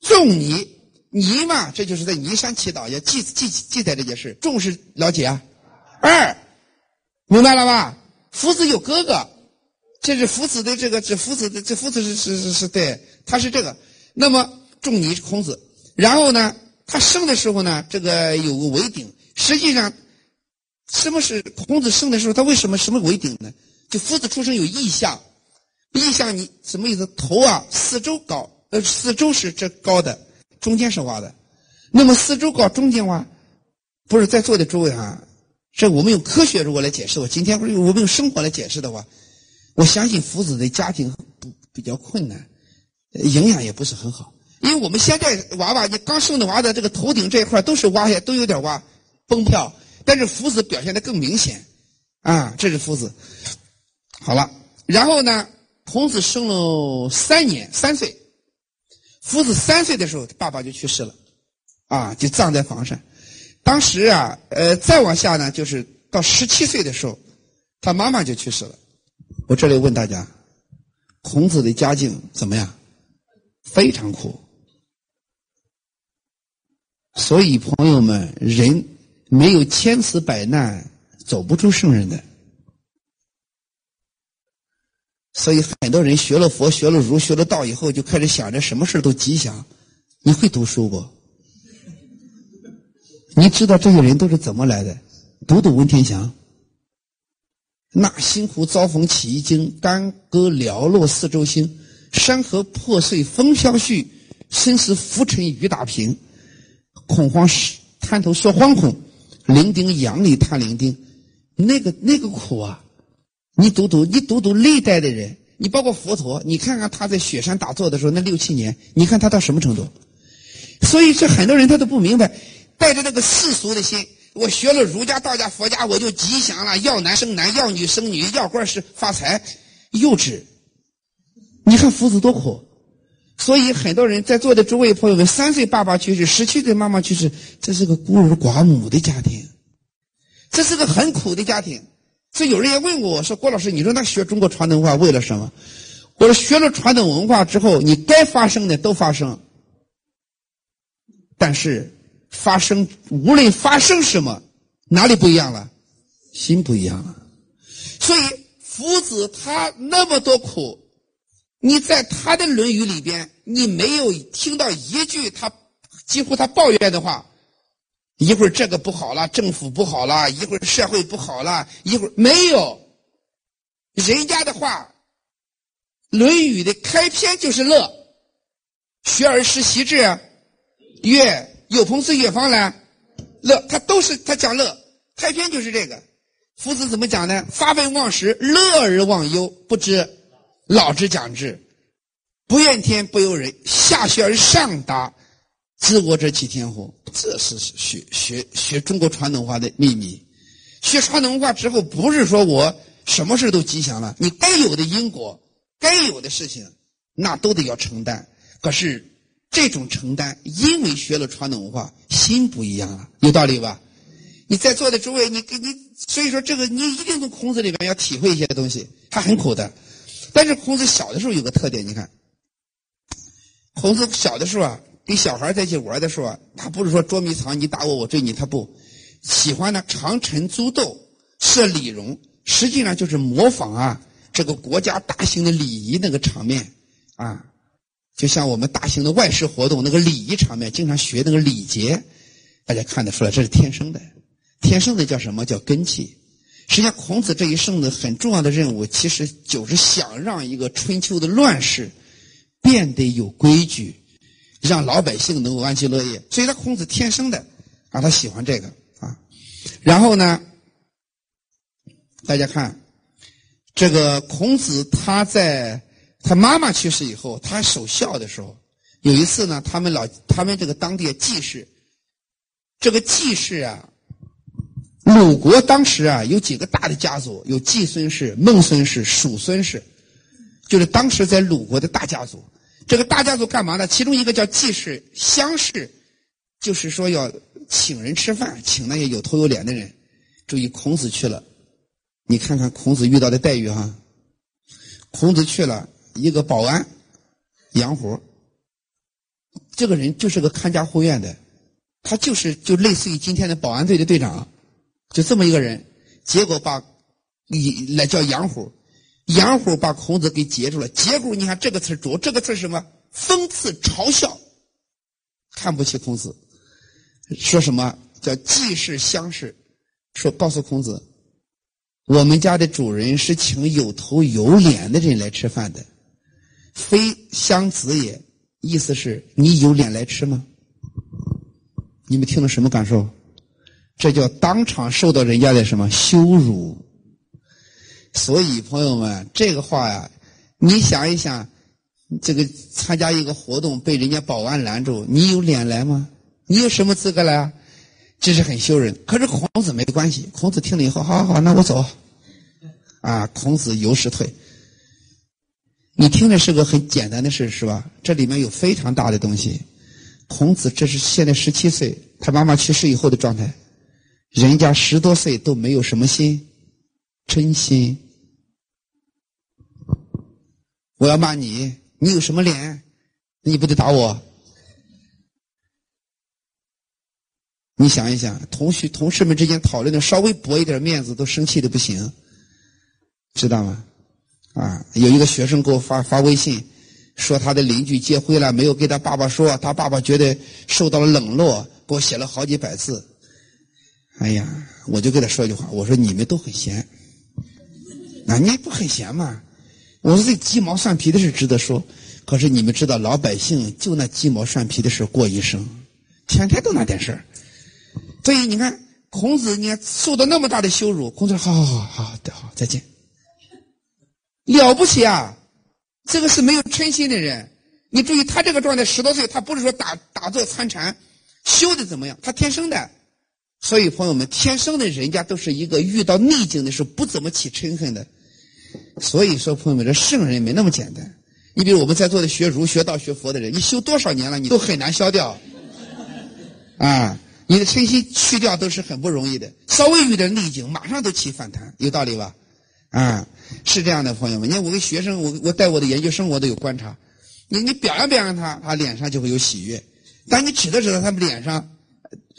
仲尼，尼嘛，这就是在尼山祈祷，要记记记载这件事。仲是了解啊，二，明白了吧？夫子有哥哥，这是夫子的这个，这夫子的这夫子是是是是对，他是这个。那么仲尼是孔子，然后呢，他生的时候呢，这个有个围顶。实际上，什么是孔子生的时候，他为什么什么围顶呢？就夫子出生有异象，异象你什么意思？头啊四周高，呃四周是这高的，中间是洼的，那么四周高中间洼，不是在座的诸位啊，这我们用科学如果来解释，我今天我们用生活来解释的话，我相信夫子的家庭不比较困难，营养也不是很好，因为我们现在娃娃，你刚生的娃的这个头顶这一块都是挖下，都有点挖崩掉，但是夫子表现的更明显，啊，这是夫子。好了，然后呢，孔子生了三年，三岁，夫子三岁的时候，爸爸就去世了，啊，就葬在房上。当时啊，呃，再往下呢，就是到十七岁的时候，他妈妈就去世了。我这里问大家，孔子的家境怎么样？非常苦。所以朋友们，人没有千死百难，走不出圣人的。所以很多人学了佛、学了儒、学了道以后，就开始想着什么事都吉祥。你会读书不？你知道这些人都是怎么来的？读读文天祥。那辛苦遭逢起一经，干戈寥落四周星。山河破碎风飘絮，身死浮沉雨打萍。恐慌滩头说惶恐，伶仃杨里叹伶仃。那个那个苦啊！你读读，你读读历代的人，你包括佛陀，你看看他在雪山打坐的时候那六七年，你看他到什么程度？所以这很多人他都不明白，带着那个世俗的心，我学了儒家、道家、佛家，我就吉祥了，要男生男，要女生女，要官是发财，幼稚。你看夫子多苦，所以很多人在座的诸位朋友们，三岁爸爸去世，十七岁妈妈去世，这是个孤儿寡母的家庭，这是个很苦的家庭。所以有人也问过我说：“郭老师，你说那学中国传统文化为了什么？”我说：“学了传统文化之后，你该发生的都发生，但是发生无论发生什么，哪里不一样了？心不一样了。所以夫子他那么多苦，你在他的《论语》里边，你没有听到一句他几乎他抱怨的话。”一会儿这个不好了，政府不好了；一会儿社会不好了；一会儿没有。人家的话，《论语》的开篇就是乐，“学而时习之，乐有朋自远方来，乐。”他都是他讲乐，开篇就是这个。夫子怎么讲呢？发愤忘食，乐而忘忧，不知老之讲之，不怨天不尤人，下学而上达。知我者几天乎？这是学学学中国传统文化的秘密。学传统文化之后，不是说我什么事都吉祥了。你该有的因果，该有的事情，那都得要承担。可是这种承担，因为学了传统文化，心不一样了，有道理吧？你在座的诸位，你给你，所以说这个你一定从孔子里面要体会一些东西。他很苦的，但是孔子小的时候有个特点，你看，孔子小的时候啊。跟小孩在一起玩的时候啊，他不是说捉迷藏，你打我，我追你，他不喜欢呢。长陈租斗，设礼容，实际上就是模仿啊这个国家大型的礼仪那个场面啊，就像我们大型的外事活动那个礼仪场面，经常学那个礼节，大家看得出来，这是天生的，天生的叫什么叫根气？实际上，孔子这一生的很重要的任务，其实就是想让一个春秋的乱世变得有规矩。让老百姓能够安居乐业，所以他孔子天生的啊，他喜欢这个啊。然后呢，大家看这个孔子他在他妈妈去世以后，他守孝的时候，有一次呢，他们老他们这个当地的季氏，这个季氏啊，鲁国当时啊有几个大的家族，有季孙氏、孟孙氏、叔孙氏，就是当时在鲁国的大家族。这个大家族干嘛呢？其中一个叫季氏、乡氏，就是说要请人吃饭，请那些有头有脸的人。注意，孔子去了，你看看孔子遇到的待遇哈。孔子去了一个保安，杨虎。这个人就是个看家护院的，他就是就类似于今天的保安队的队长，就这么一个人。结果把你来叫杨虎。杨虎把孔子给截住了，结果你看这个词主，这个词是什么？讽刺、嘲笑，看不起孔子，说什么叫季氏相氏？说告诉孔子，我们家的主人是请有头有脸的人来吃饭的，非相子也。意思是你有脸来吃吗？你们听了什么感受？这叫当场受到人家的什么羞辱？所以朋友们，这个话呀，你想一想，这个参加一个活动被人家保安拦住，你有脸来吗？你有什么资格来啊？这是很羞人。可是孔子没关系，孔子听了以后，好好好，那我走。啊，孔子由是退。你听着是个很简单的事，是吧？这里面有非常大的东西。孔子这是现在十七岁，他妈妈去世以后的状态。人家十多岁都没有什么心，真心。我要骂你，你有什么脸？你不得打我？你想一想，同学同事们之间讨论的稍微驳一点面子，都生气的不行，知道吗？啊，有一个学生给我发发微信，说他的邻居结婚了，没有给他爸爸说，他爸爸觉得受到了冷落，给我写了好几百字。哎呀，我就跟他说一句话，我说你们都很闲，那你不很闲吗？我说这鸡毛蒜皮的事值得说，可是你们知道老百姓就那鸡毛蒜皮的事过一生，天天都那点事儿。所以你看，孔子你看受到那么大的羞辱，孔子说好好好好的好再见，了不起啊！这个是没有嗔心的人。你注意他这个状态，十多岁，他不是说打打坐参禅修的怎么样，他天生的。所以，朋友们，天生的人家都是一个遇到逆境的时候不怎么起嗔恨的。所以说，朋友们，这圣人没那么简单。你比如我们在座的学儒、学道、学佛的人，你修多少年了，你都很难消掉。啊，你的嗔心去掉都是很不容易的。稍微遇点逆境，马上都起反弹，有道理吧？啊，是这样的，朋友们。你看，我跟学生，我我带我的研究生，我都有观察。你你表扬表扬他，他脸上就会有喜悦；当你指着指着他们脸上。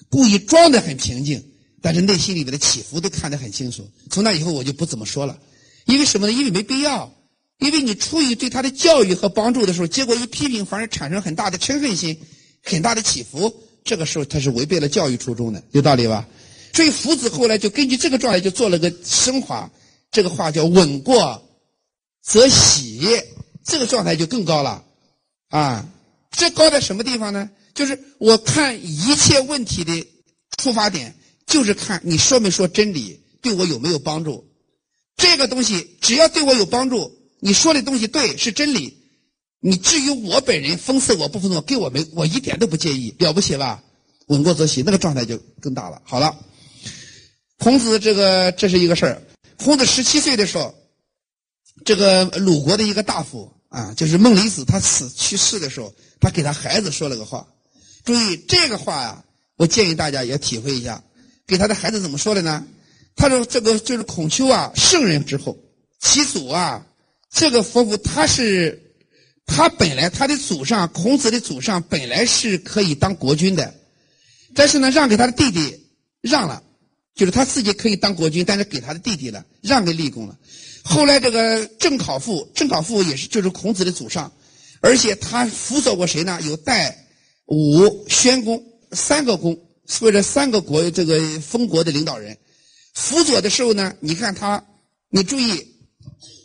故意装得很平静，但是内心里面的起伏都看得很清楚。从那以后我就不怎么说了，因为什么呢？因为没必要。因为你出于对他的教育和帮助的时候，结果一批评反而产生很大的嗔恨心，很大的起伏。这个时候他是违背了教育初衷的，有道理吧？所以夫子后来就根据这个状态就做了个升华，这个话叫稳过则喜，这个状态就更高了啊！这高在什么地方呢？就是我看一切问题的出发点，就是看你说没说真理，对我有没有帮助。这个东西只要对我有帮助，你说的东西对是真理。你至于我本人讽刺我不讽刺我，跟我没我一点都不介意，了不起吧？稳过则喜，那个状态就更大了。好了，孔子这个这是一个事儿。孔子十七岁的时候，这个鲁国的一个大夫啊，就是孟离子，他死去世的时候，他给他孩子说了个话。注意这个话呀，我建议大家也体会一下。给他的孩子怎么说的呢？他说：“这个就是孔丘啊，圣人之后，其祖啊，这个夫妇他是，他本来他的祖上，孔子的祖上本来是可以当国君的，但是呢，让给他的弟弟让了，就是他自己可以当国君，但是给他的弟弟了，让给立功了。后来这个郑考父，郑考父也是就是孔子的祖上，而且他辅佐过谁呢？有代。”武宣公三个公，或者三个国这个封国的领导人，辅佐的时候呢，你看他，你注意，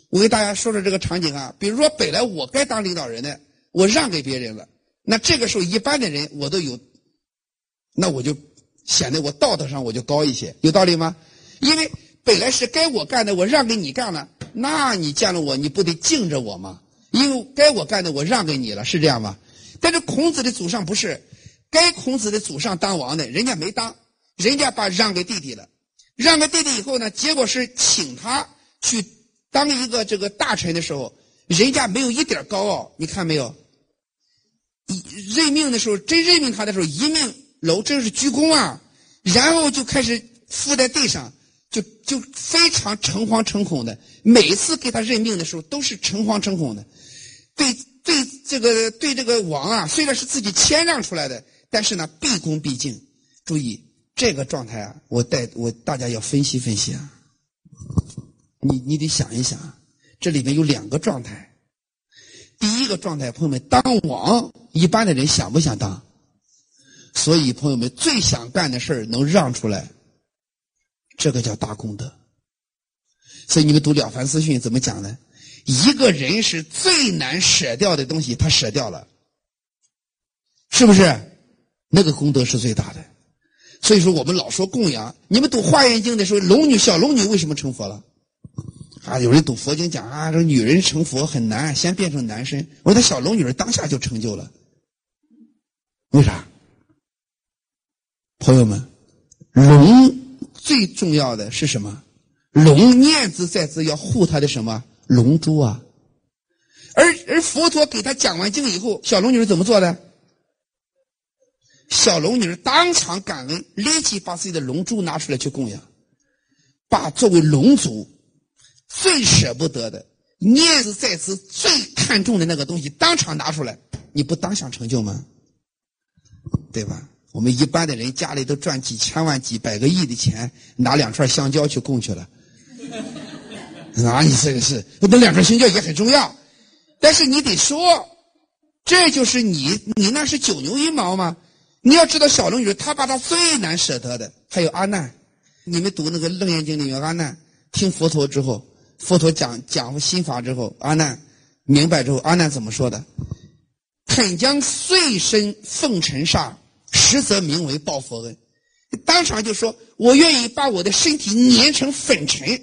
我给大家说说这个场景啊。比如说，本来我该当领导人的，我让给别人了，那这个时候一般的人我都有，那我就显得我道德上我就高一些，有道理吗？因为本来是该我干的，我让给你干了，那你见了我，你不得敬着我吗？因为该我干的，我让给你了，是这样吗？但是孔子的祖上不是，该孔子的祖上当王的，人家没当，人家把让给弟弟了，让给弟弟以后呢，结果是请他去当一个这个大臣的时候，人家没有一点高傲，你看没有？一任命的时候，真任命他的时候，一命楼真是鞠躬啊，然后就开始伏在地上，就就非常诚惶诚恐的，每次给他任命的时候都是诚惶诚恐的，对。对这个对这个王啊，虽然是自己谦让出来的，但是呢，毕恭毕敬。注意这个状态啊，我带我大家要分析分析啊。你你得想一想啊，这里面有两个状态。第一个状态，朋友们，当王一般的人想不想当？所以朋友们最想干的事儿能让出来，这个叫大功德。所以你们读《了凡四训》怎么讲呢？一个人是最难舍掉的东西，他舍掉了，是不是？那个功德是最大的。所以说我们老说供养。你们读《华严经》的时候，龙女小龙女为什么成佛了？啊，有人读佛经讲啊，这女人成佛很难，先变成男生。我说她小龙女当下就成就了，为啥？朋友们，龙最重要的是什么？龙念兹在兹，要护他的什么龙珠啊？而而佛陀给他讲完经以后，小龙女是怎么做的？小龙女当场感恩，立即把自己的龙珠拿出来去供养，把作为龙族最舍不得的念兹在兹、最看重的那个东西当场拿出来，你不当想成就吗？对吧？我们一般的人家里都赚几千万、几百个亿的钱，拿两串香蕉去供去了。啊，你这个是那两串香蕉也很重要，但是你得说，这就是你，你那是九牛一毛吗？你要知道，小龙女她把她最难舍得的，还有阿难。你们读那个《楞严经》里面，阿难听佛陀之后，佛陀讲讲心法之后，阿难明白之后，阿难怎么说的？肯将碎身奉尘沙，实则名为报佛恩。当场就说：“我愿意把我的身体碾成粉尘，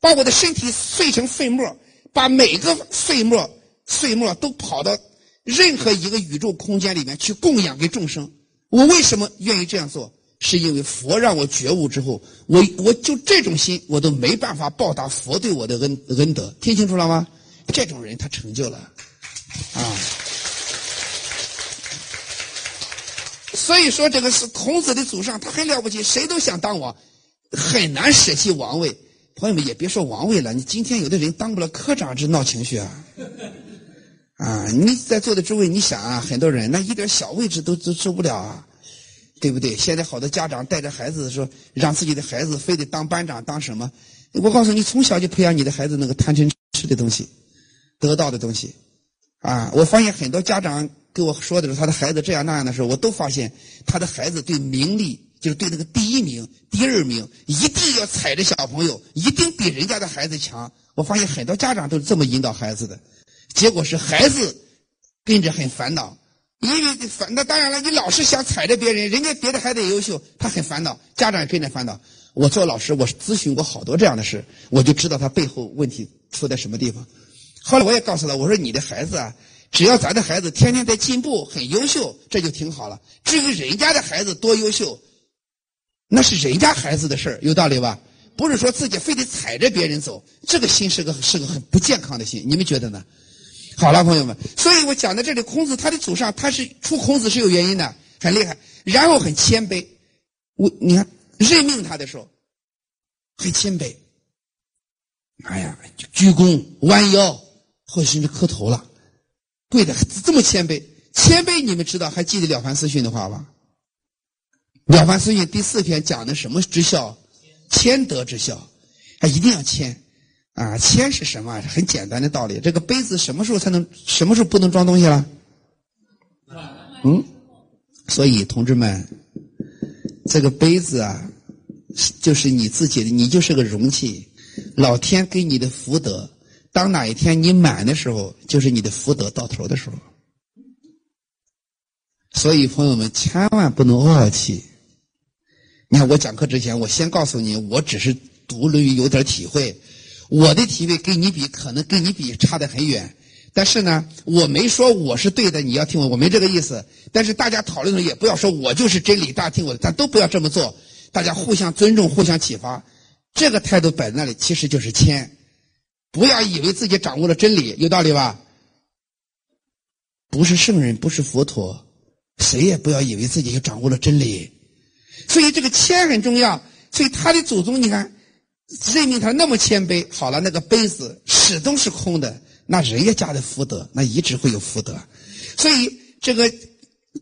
把我的身体碎成粉末，把每个碎末碎末都跑到任何一个宇宙空间里面去供养给众生。”我为什么愿意这样做？是因为佛让我觉悟之后，我我就这种心，我都没办法报答佛对我的恩恩德。听清楚了吗？这种人他成就了，啊！所以说这个是孔子的祖上，他很了不起，谁都想当王，很难舍弃王位。朋友们也别说王位了，你今天有的人当不了科长，这闹情绪啊！啊，你在座的诸位，你想啊，很多人那一点小位置都都受不了啊，对不对？现在好多家长带着孩子说，让自己的孩子非得当班长当什么？我告诉你，从小就培养你的孩子那个贪嗔痴的东西，得到的东西。啊，我发现很多家长跟我说的时候，他的孩子这样那样的时候，我都发现他的孩子对名利，就是对那个第一名、第二名，一定要踩着小朋友，一定比人家的孩子强。我发现很多家长都是这么引导孩子的。结果是孩子跟着很烦恼，因为烦那当然了，你老是想踩着别人，人家别的孩子也优秀，他很烦恼，家长也跟着烦恼。我做老师，我咨询过好多这样的事，我就知道他背后问题出在什么地方。后来我也告诉他，我说你的孩子啊，只要咱的孩子天天在进步，很优秀，这就挺好了。至于人家的孩子多优秀，那是人家孩子的事儿，有道理吧？不是说自己非得踩着别人走，这个心是个是个很不健康的心，你们觉得呢？好了，朋友们，所以我讲到这里，孔子他的祖上他是出孔子是有原因的，很厉害，然后很谦卑。我你看任命他的时候，很谦卑。哎呀，鞠躬弯腰，或者甚至磕头了，跪的这么谦卑。谦卑，你们知道还记得《了凡四训》的话吧？《了凡四训》第四篇讲的什么之孝？谦德之孝，啊，一定要谦。啊，谦是什么？很简单的道理。这个杯子什么时候才能？什么时候不能装东西了？嗯，所以同志们，这个杯子啊，就是你自己的，你就是个容器。老天给你的福德，当哪一天你满的时候，就是你的福德到头的时候。所以朋友们，千万不能傲气。你看我讲课之前，我先告诉你，我只是读《论语》有点体会。我的体会跟你比，可能跟你比差得很远，但是呢，我没说我是对的，你要听我，我没这个意思。但是大家讨论的时候也不要说我就是真理，大家听我的，咱都不要这么做，大家互相尊重，互相启发，这个态度摆在那里，其实就是谦。不要以为自己掌握了真理，有道理吧？不是圣人，不是佛陀，谁也不要以为自己就掌握了真理。所以这个谦很重要。所以他的祖宗，你看。任命他那么谦卑，好了，那个杯子始终是空的，那人家家的福德，那一直会有福德。所以这个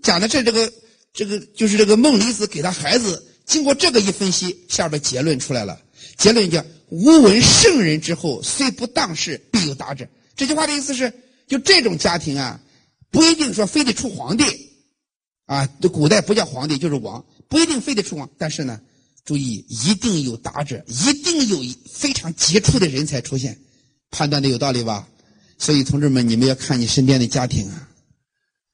讲的这这个这个就是这个孟离子给他孩子，经过这个一分析，下边结论出来了。结论叫“吾闻圣人之后，虽不当世，必有达者”。这句话的意思是，就这种家庭啊，不一定说非得出皇帝啊，这古代不叫皇帝就是王，不一定非得出王，但是呢。注意，一定有达者，一定有非常杰出的人才出现，判断的有道理吧？所以，同志们，你们要看你身边的家庭啊，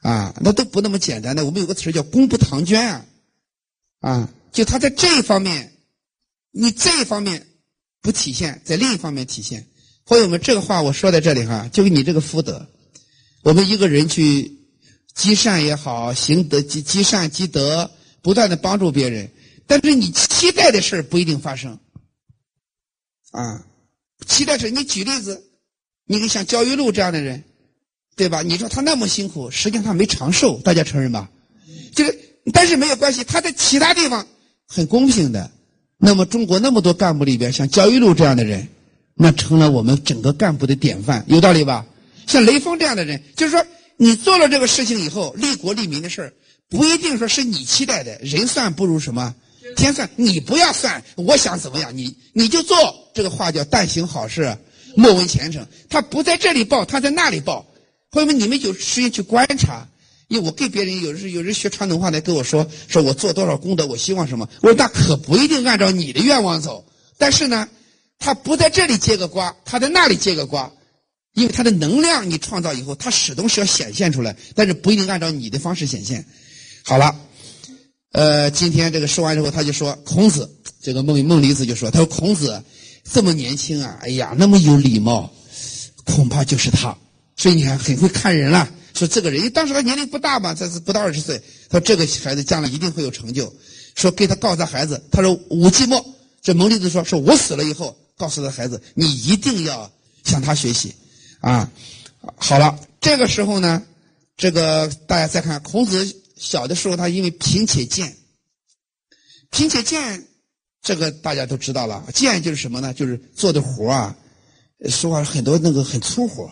啊，那都不那么简单的。我们有个词叫“功不唐捐”啊，啊，就他在这一方面，你这一方面不体现，在另一方面体现。朋友们，这个话我说在这里哈，就你这个福德，我们一个人去积善也好，行德积积善积德，不断的帮助别人，但是你期待的事不一定发生。啊，期待是你举例子，你像焦裕禄这样的人，对吧？你说他那么辛苦，实际上他没长寿，大家承认吧？就是，但是没有关系，他在其他地方很公平的。那么中国那么多干部里边，像焦裕禄这样的人，那成了我们整个干部的典范，有道理吧？像雷锋这样的人，就是说你做了这个事情以后，利国利民的事儿，不一定说是你期待的。人算不如什么天算，你不要算，我想怎么样，你你就做。这个话叫“但行好事，莫问前程”。他不在这里报，他在那里报。朋友们，你们有时间去观察。因为我跟别人有时有人学传统话来跟我说，说我做多少功德，我希望什么？我说那可不一定按照你的愿望走。但是呢，他不在这里接个瓜，他在那里接个瓜，因为他的能量你创造以后，他始终是要显现出来，但是不一定按照你的方式显现。好了，呃，今天这个说完之后，他就说孔子，这个孟孟离子就说，他说孔子这么年轻啊，哎呀，那么有礼貌，恐怕就是他。所以你看，很会看人了。说这个人，因为当时他年龄不大嘛，才是不到二十岁。他说这个孩子将来一定会有成就。说给他告诉他孩子，他说五寂寞，这蒙离子说，说我死了以后，告诉他孩子，你一定要向他学习，啊，好了，这个时候呢，这个大家再看孔子小的时候，他因为贫且贱，贫且贱，这个大家都知道了，贱就是什么呢？就是做的活啊，说话很多那个很粗活。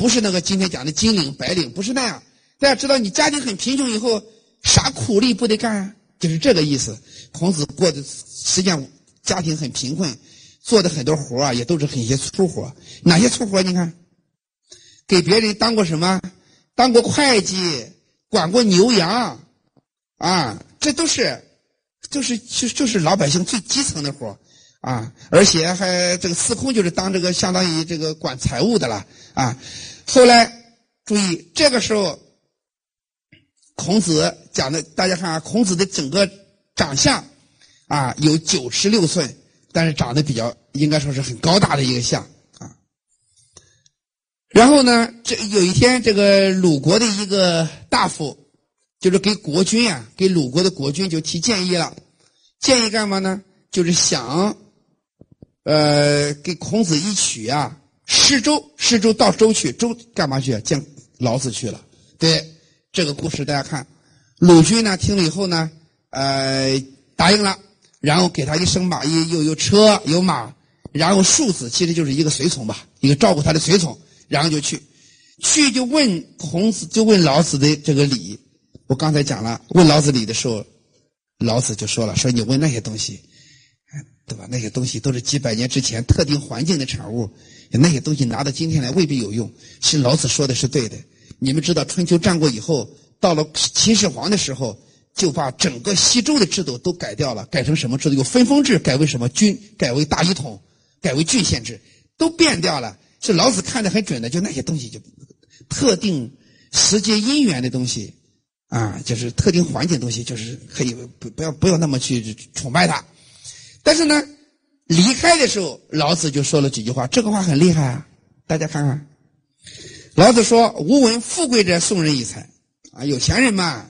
不是那个今天讲的金领白领，不是那样。大家知道，你家庭很贫穷以后，啥苦力不得干？就是这个意思。孔子过的实际上家庭很贫困，做的很多活啊，也都是很些粗活。哪些粗活？你看，给别人当过什么？当过会计，管过牛羊，啊，这都是，就是就就是老百姓最基层的活啊。而且还这个司空就是当这个相当于这个管财务的了啊。后来，注意这个时候，孔子讲的，大家看啊，孔子的整个长相，啊，有九尺六寸，但是长得比较，应该说是很高大的一个相啊。然后呢，这有一天，这个鲁国的一个大夫，就是给国君啊，给鲁国的国君就提建议了，建议干嘛呢？就是想，呃，给孔子一曲啊。施粥，施粥到周去，周干嘛去？见老子去了。对这个故事，大家看，鲁军呢听了以后呢，呃，答应了，然后给他一升马衣，又有车有马，然后庶子其实就是一个随从吧，一个照顾他的随从，然后就去，去就问孔子，就问老子的这个礼。我刚才讲了，问老子礼的时候，老子就说了，说你问那些东西，对吧？那些东西都是几百年之前特定环境的产物。那些东西拿到今天来未必有用。其实老子说的是对的。你们知道春秋战国以后，到了秦始皇的时候，就把整个西周的制度都改掉了，改成什么制度？由分封制改为什么郡？改为大一统，改为郡县制，都变掉了。是老子看得很准的，就那些东西，就特定时节因缘的东西，啊，就是特定环境的东西，就是可以不不要不要那么去崇拜它。但是呢。离开的时候，老子就说了几句话，这个话很厉害啊！大家看看，老子说：“吾闻富贵者送人以财，啊，有钱人嘛，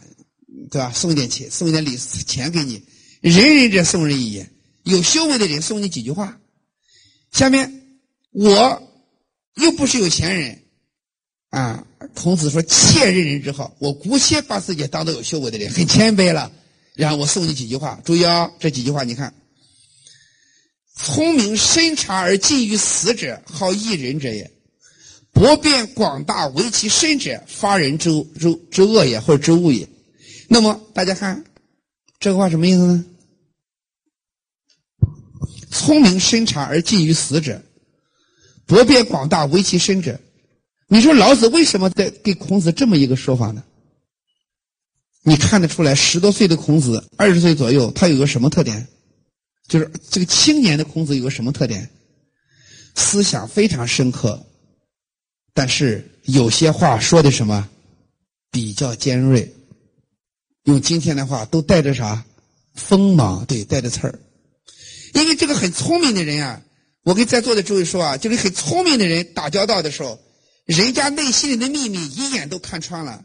对吧？送一点钱，送一点礼钱给你。仁人者送人以言，有修为的人送你几句话。下面，我又不是有钱人，啊，孔子说：切任人之好，我姑且把自己当做有修为的人，很谦卑了。然后我送你几句话，注意啊，这几句话你看。”聪明深察而近于死者，好益人者也；博辩广大为其深者，发人之之之恶也，或者之物也。那么大家看这个话什么意思呢？聪明深察而近于死者，博辩广大为其深者。你说老子为什么在给孔子这么一个说法呢？你看得出来，十多岁的孔子，二十岁左右，他有个什么特点？就是这个青年的孔子有个什么特点？思想非常深刻，但是有些话说的什么比较尖锐。用今天的话，都带着啥锋芒，对，带着刺儿。因为这个很聪明的人啊，我跟在座的诸位说啊，就是很聪明的人打交道的时候，人家内心里的秘密一眼都看穿了。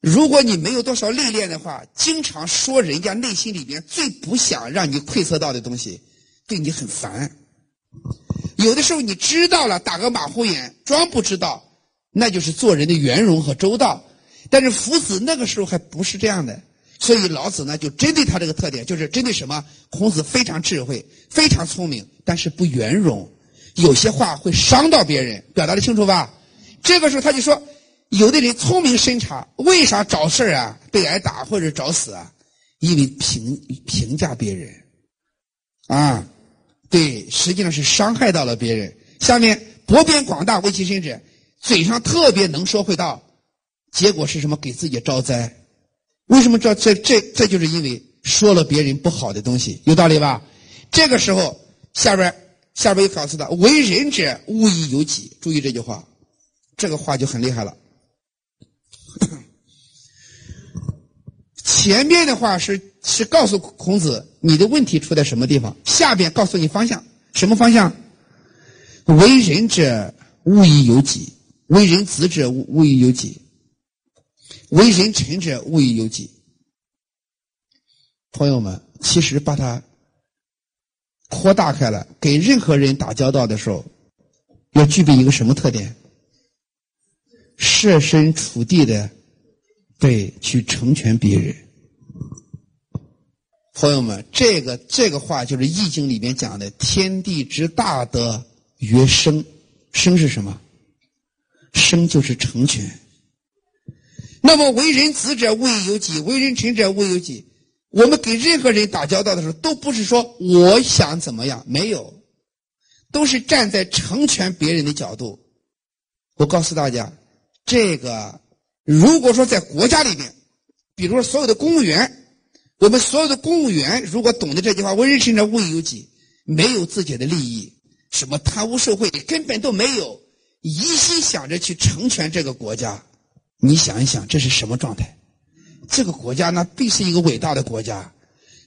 如果你没有多少历练的话，经常说人家内心里边最不想让你窥测到的东西，对你很烦。有的时候你知道了，打个马虎眼，装不知道，那就是做人的圆融和周到。但是夫子那个时候还不是这样的，所以老子呢就针对他这个特点，就是针对什么？孔子非常智慧，非常聪明，但是不圆融，有些话会伤到别人，表达的清楚吧？这个时候他就说。有的人聪明深察，为啥找事儿啊？被挨打或者找死啊？因为评评价别人，啊，对，实际上是伤害到了别人。下面博遍广大为其身者，嘴上特别能说会道，结果是什么？给自己招灾。为什么这这这这就是因为说了别人不好的东西，有道理吧？这个时候下边下边有告诉他：为人者，勿以有己。注意这句话，这个话就很厉害了。前面的话是是告诉孔子你的问题出在什么地方，下边告诉你方向，什么方向？为人者勿以有己，为人子者勿以有己，为人臣者勿以有己。朋友们，其实把它扩大开了，跟任何人打交道的时候，要具备一个什么特点？设身处地的。对，去成全别人。朋友们，这个这个话就是《易经》里面讲的“天地之大德曰生”，生是什么？生就是成全。那么，为人子者勿以有己，为人臣者勿有己。我们跟任何人打交道的时候，都不是说我想怎么样，没有，都是站在成全别人的角度。我告诉大家，这个。如果说在国家里面，比如说所有的公务员，我们所有的公务员如果懂得这句话“为人臣者勿以有己”，没有自己的利益，什么贪污受贿根本都没有，一心想着去成全这个国家，你想一想这是什么状态？这个国家那必是一个伟大的国家。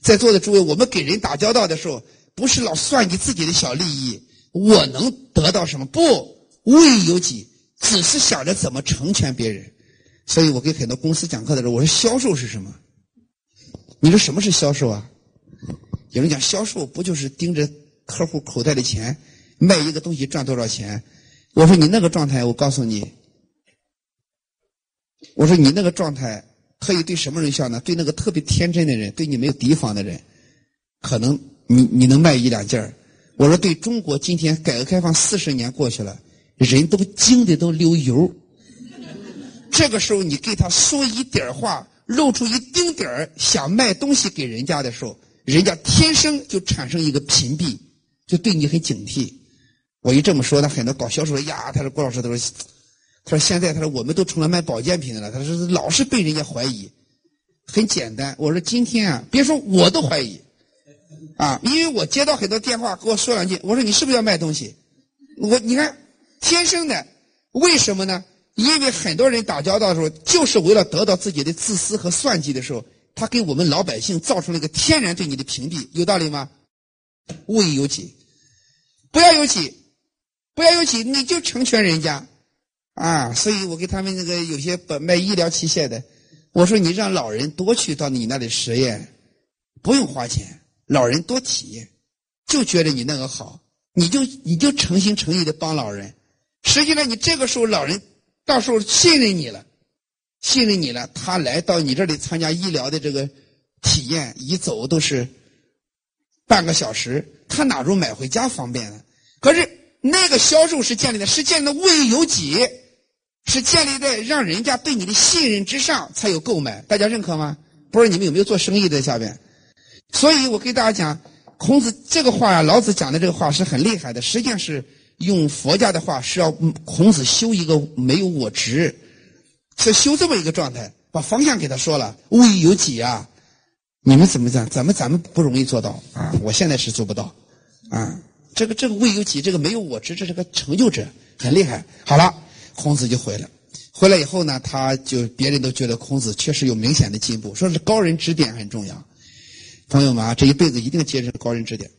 在座的诸位，我们给人打交道的时候，不是老算计自己的小利益，我能得到什么？不，物以有己，只是想着怎么成全别人。所以我给很多公司讲课的时候，我说销售是什么？你说什么是销售啊？有人讲销售不就是盯着客户口袋的钱，卖一个东西赚多少钱？我说你那个状态，我告诉你，我说你那个状态可以对什么人效呢？对那个特别天真的人，对你没有提防的人，可能你你能卖一两件。我说对中国今天改革开放四十年过去了，人都精的都流油。这个时候，你给他说一点话，露出一丁点儿想卖东西给人家的时候，人家天生就产生一个屏蔽，就对你很警惕。我一这么说，他很多搞销售的呀，他说郭老师，他说，他说现在他说我们都成了卖保健品的了，他说老是被人家怀疑。很简单，我说今天啊，别说我都怀疑，啊，因为我接到很多电话，给我说两句，我说你是不是要卖东西？我你看，天生的，为什么呢？因为很多人打交道的时候，就是为了得到自己的自私和算计的时候，他给我们老百姓造成了一个天然对你的屏蔽，有道理吗？勿以有己，不要有己，不要有己，你就成全人家啊！所以我给他们那个有些卖医疗器械的，我说你让老人多去到你那里实验，不用花钱，老人多体验，就觉得你那个好，你就你就诚心诚意的帮老人，实际上你这个时候老人。到时候信任你了，信任你了，他来到你这里参加医疗的这个体验，一走都是半个小时，他哪如买回家方便呢？可是那个销售是建立的，是建立的物以有己，是建立在让人家对你的信任之上才有购买，大家认可吗？不知道你们有没有做生意在下边？所以我给大家讲，孔子这个话呀，老子讲的这个话是很厉害的，实际上是。用佛家的话是要孔子修一个没有我执，是修这么一个状态，把方向给他说了。物以有己啊，你们怎么讲？咱们咱们不容易做到啊！我现在是做不到啊。这个这个物有己，这个没有我执，这是个成就者，很厉害。好了，孔子就回来，回来以后呢，他就别人都觉得孔子确实有明显的进步，说是高人指点很重要。朋友们啊，这一辈子一定接受高人指点。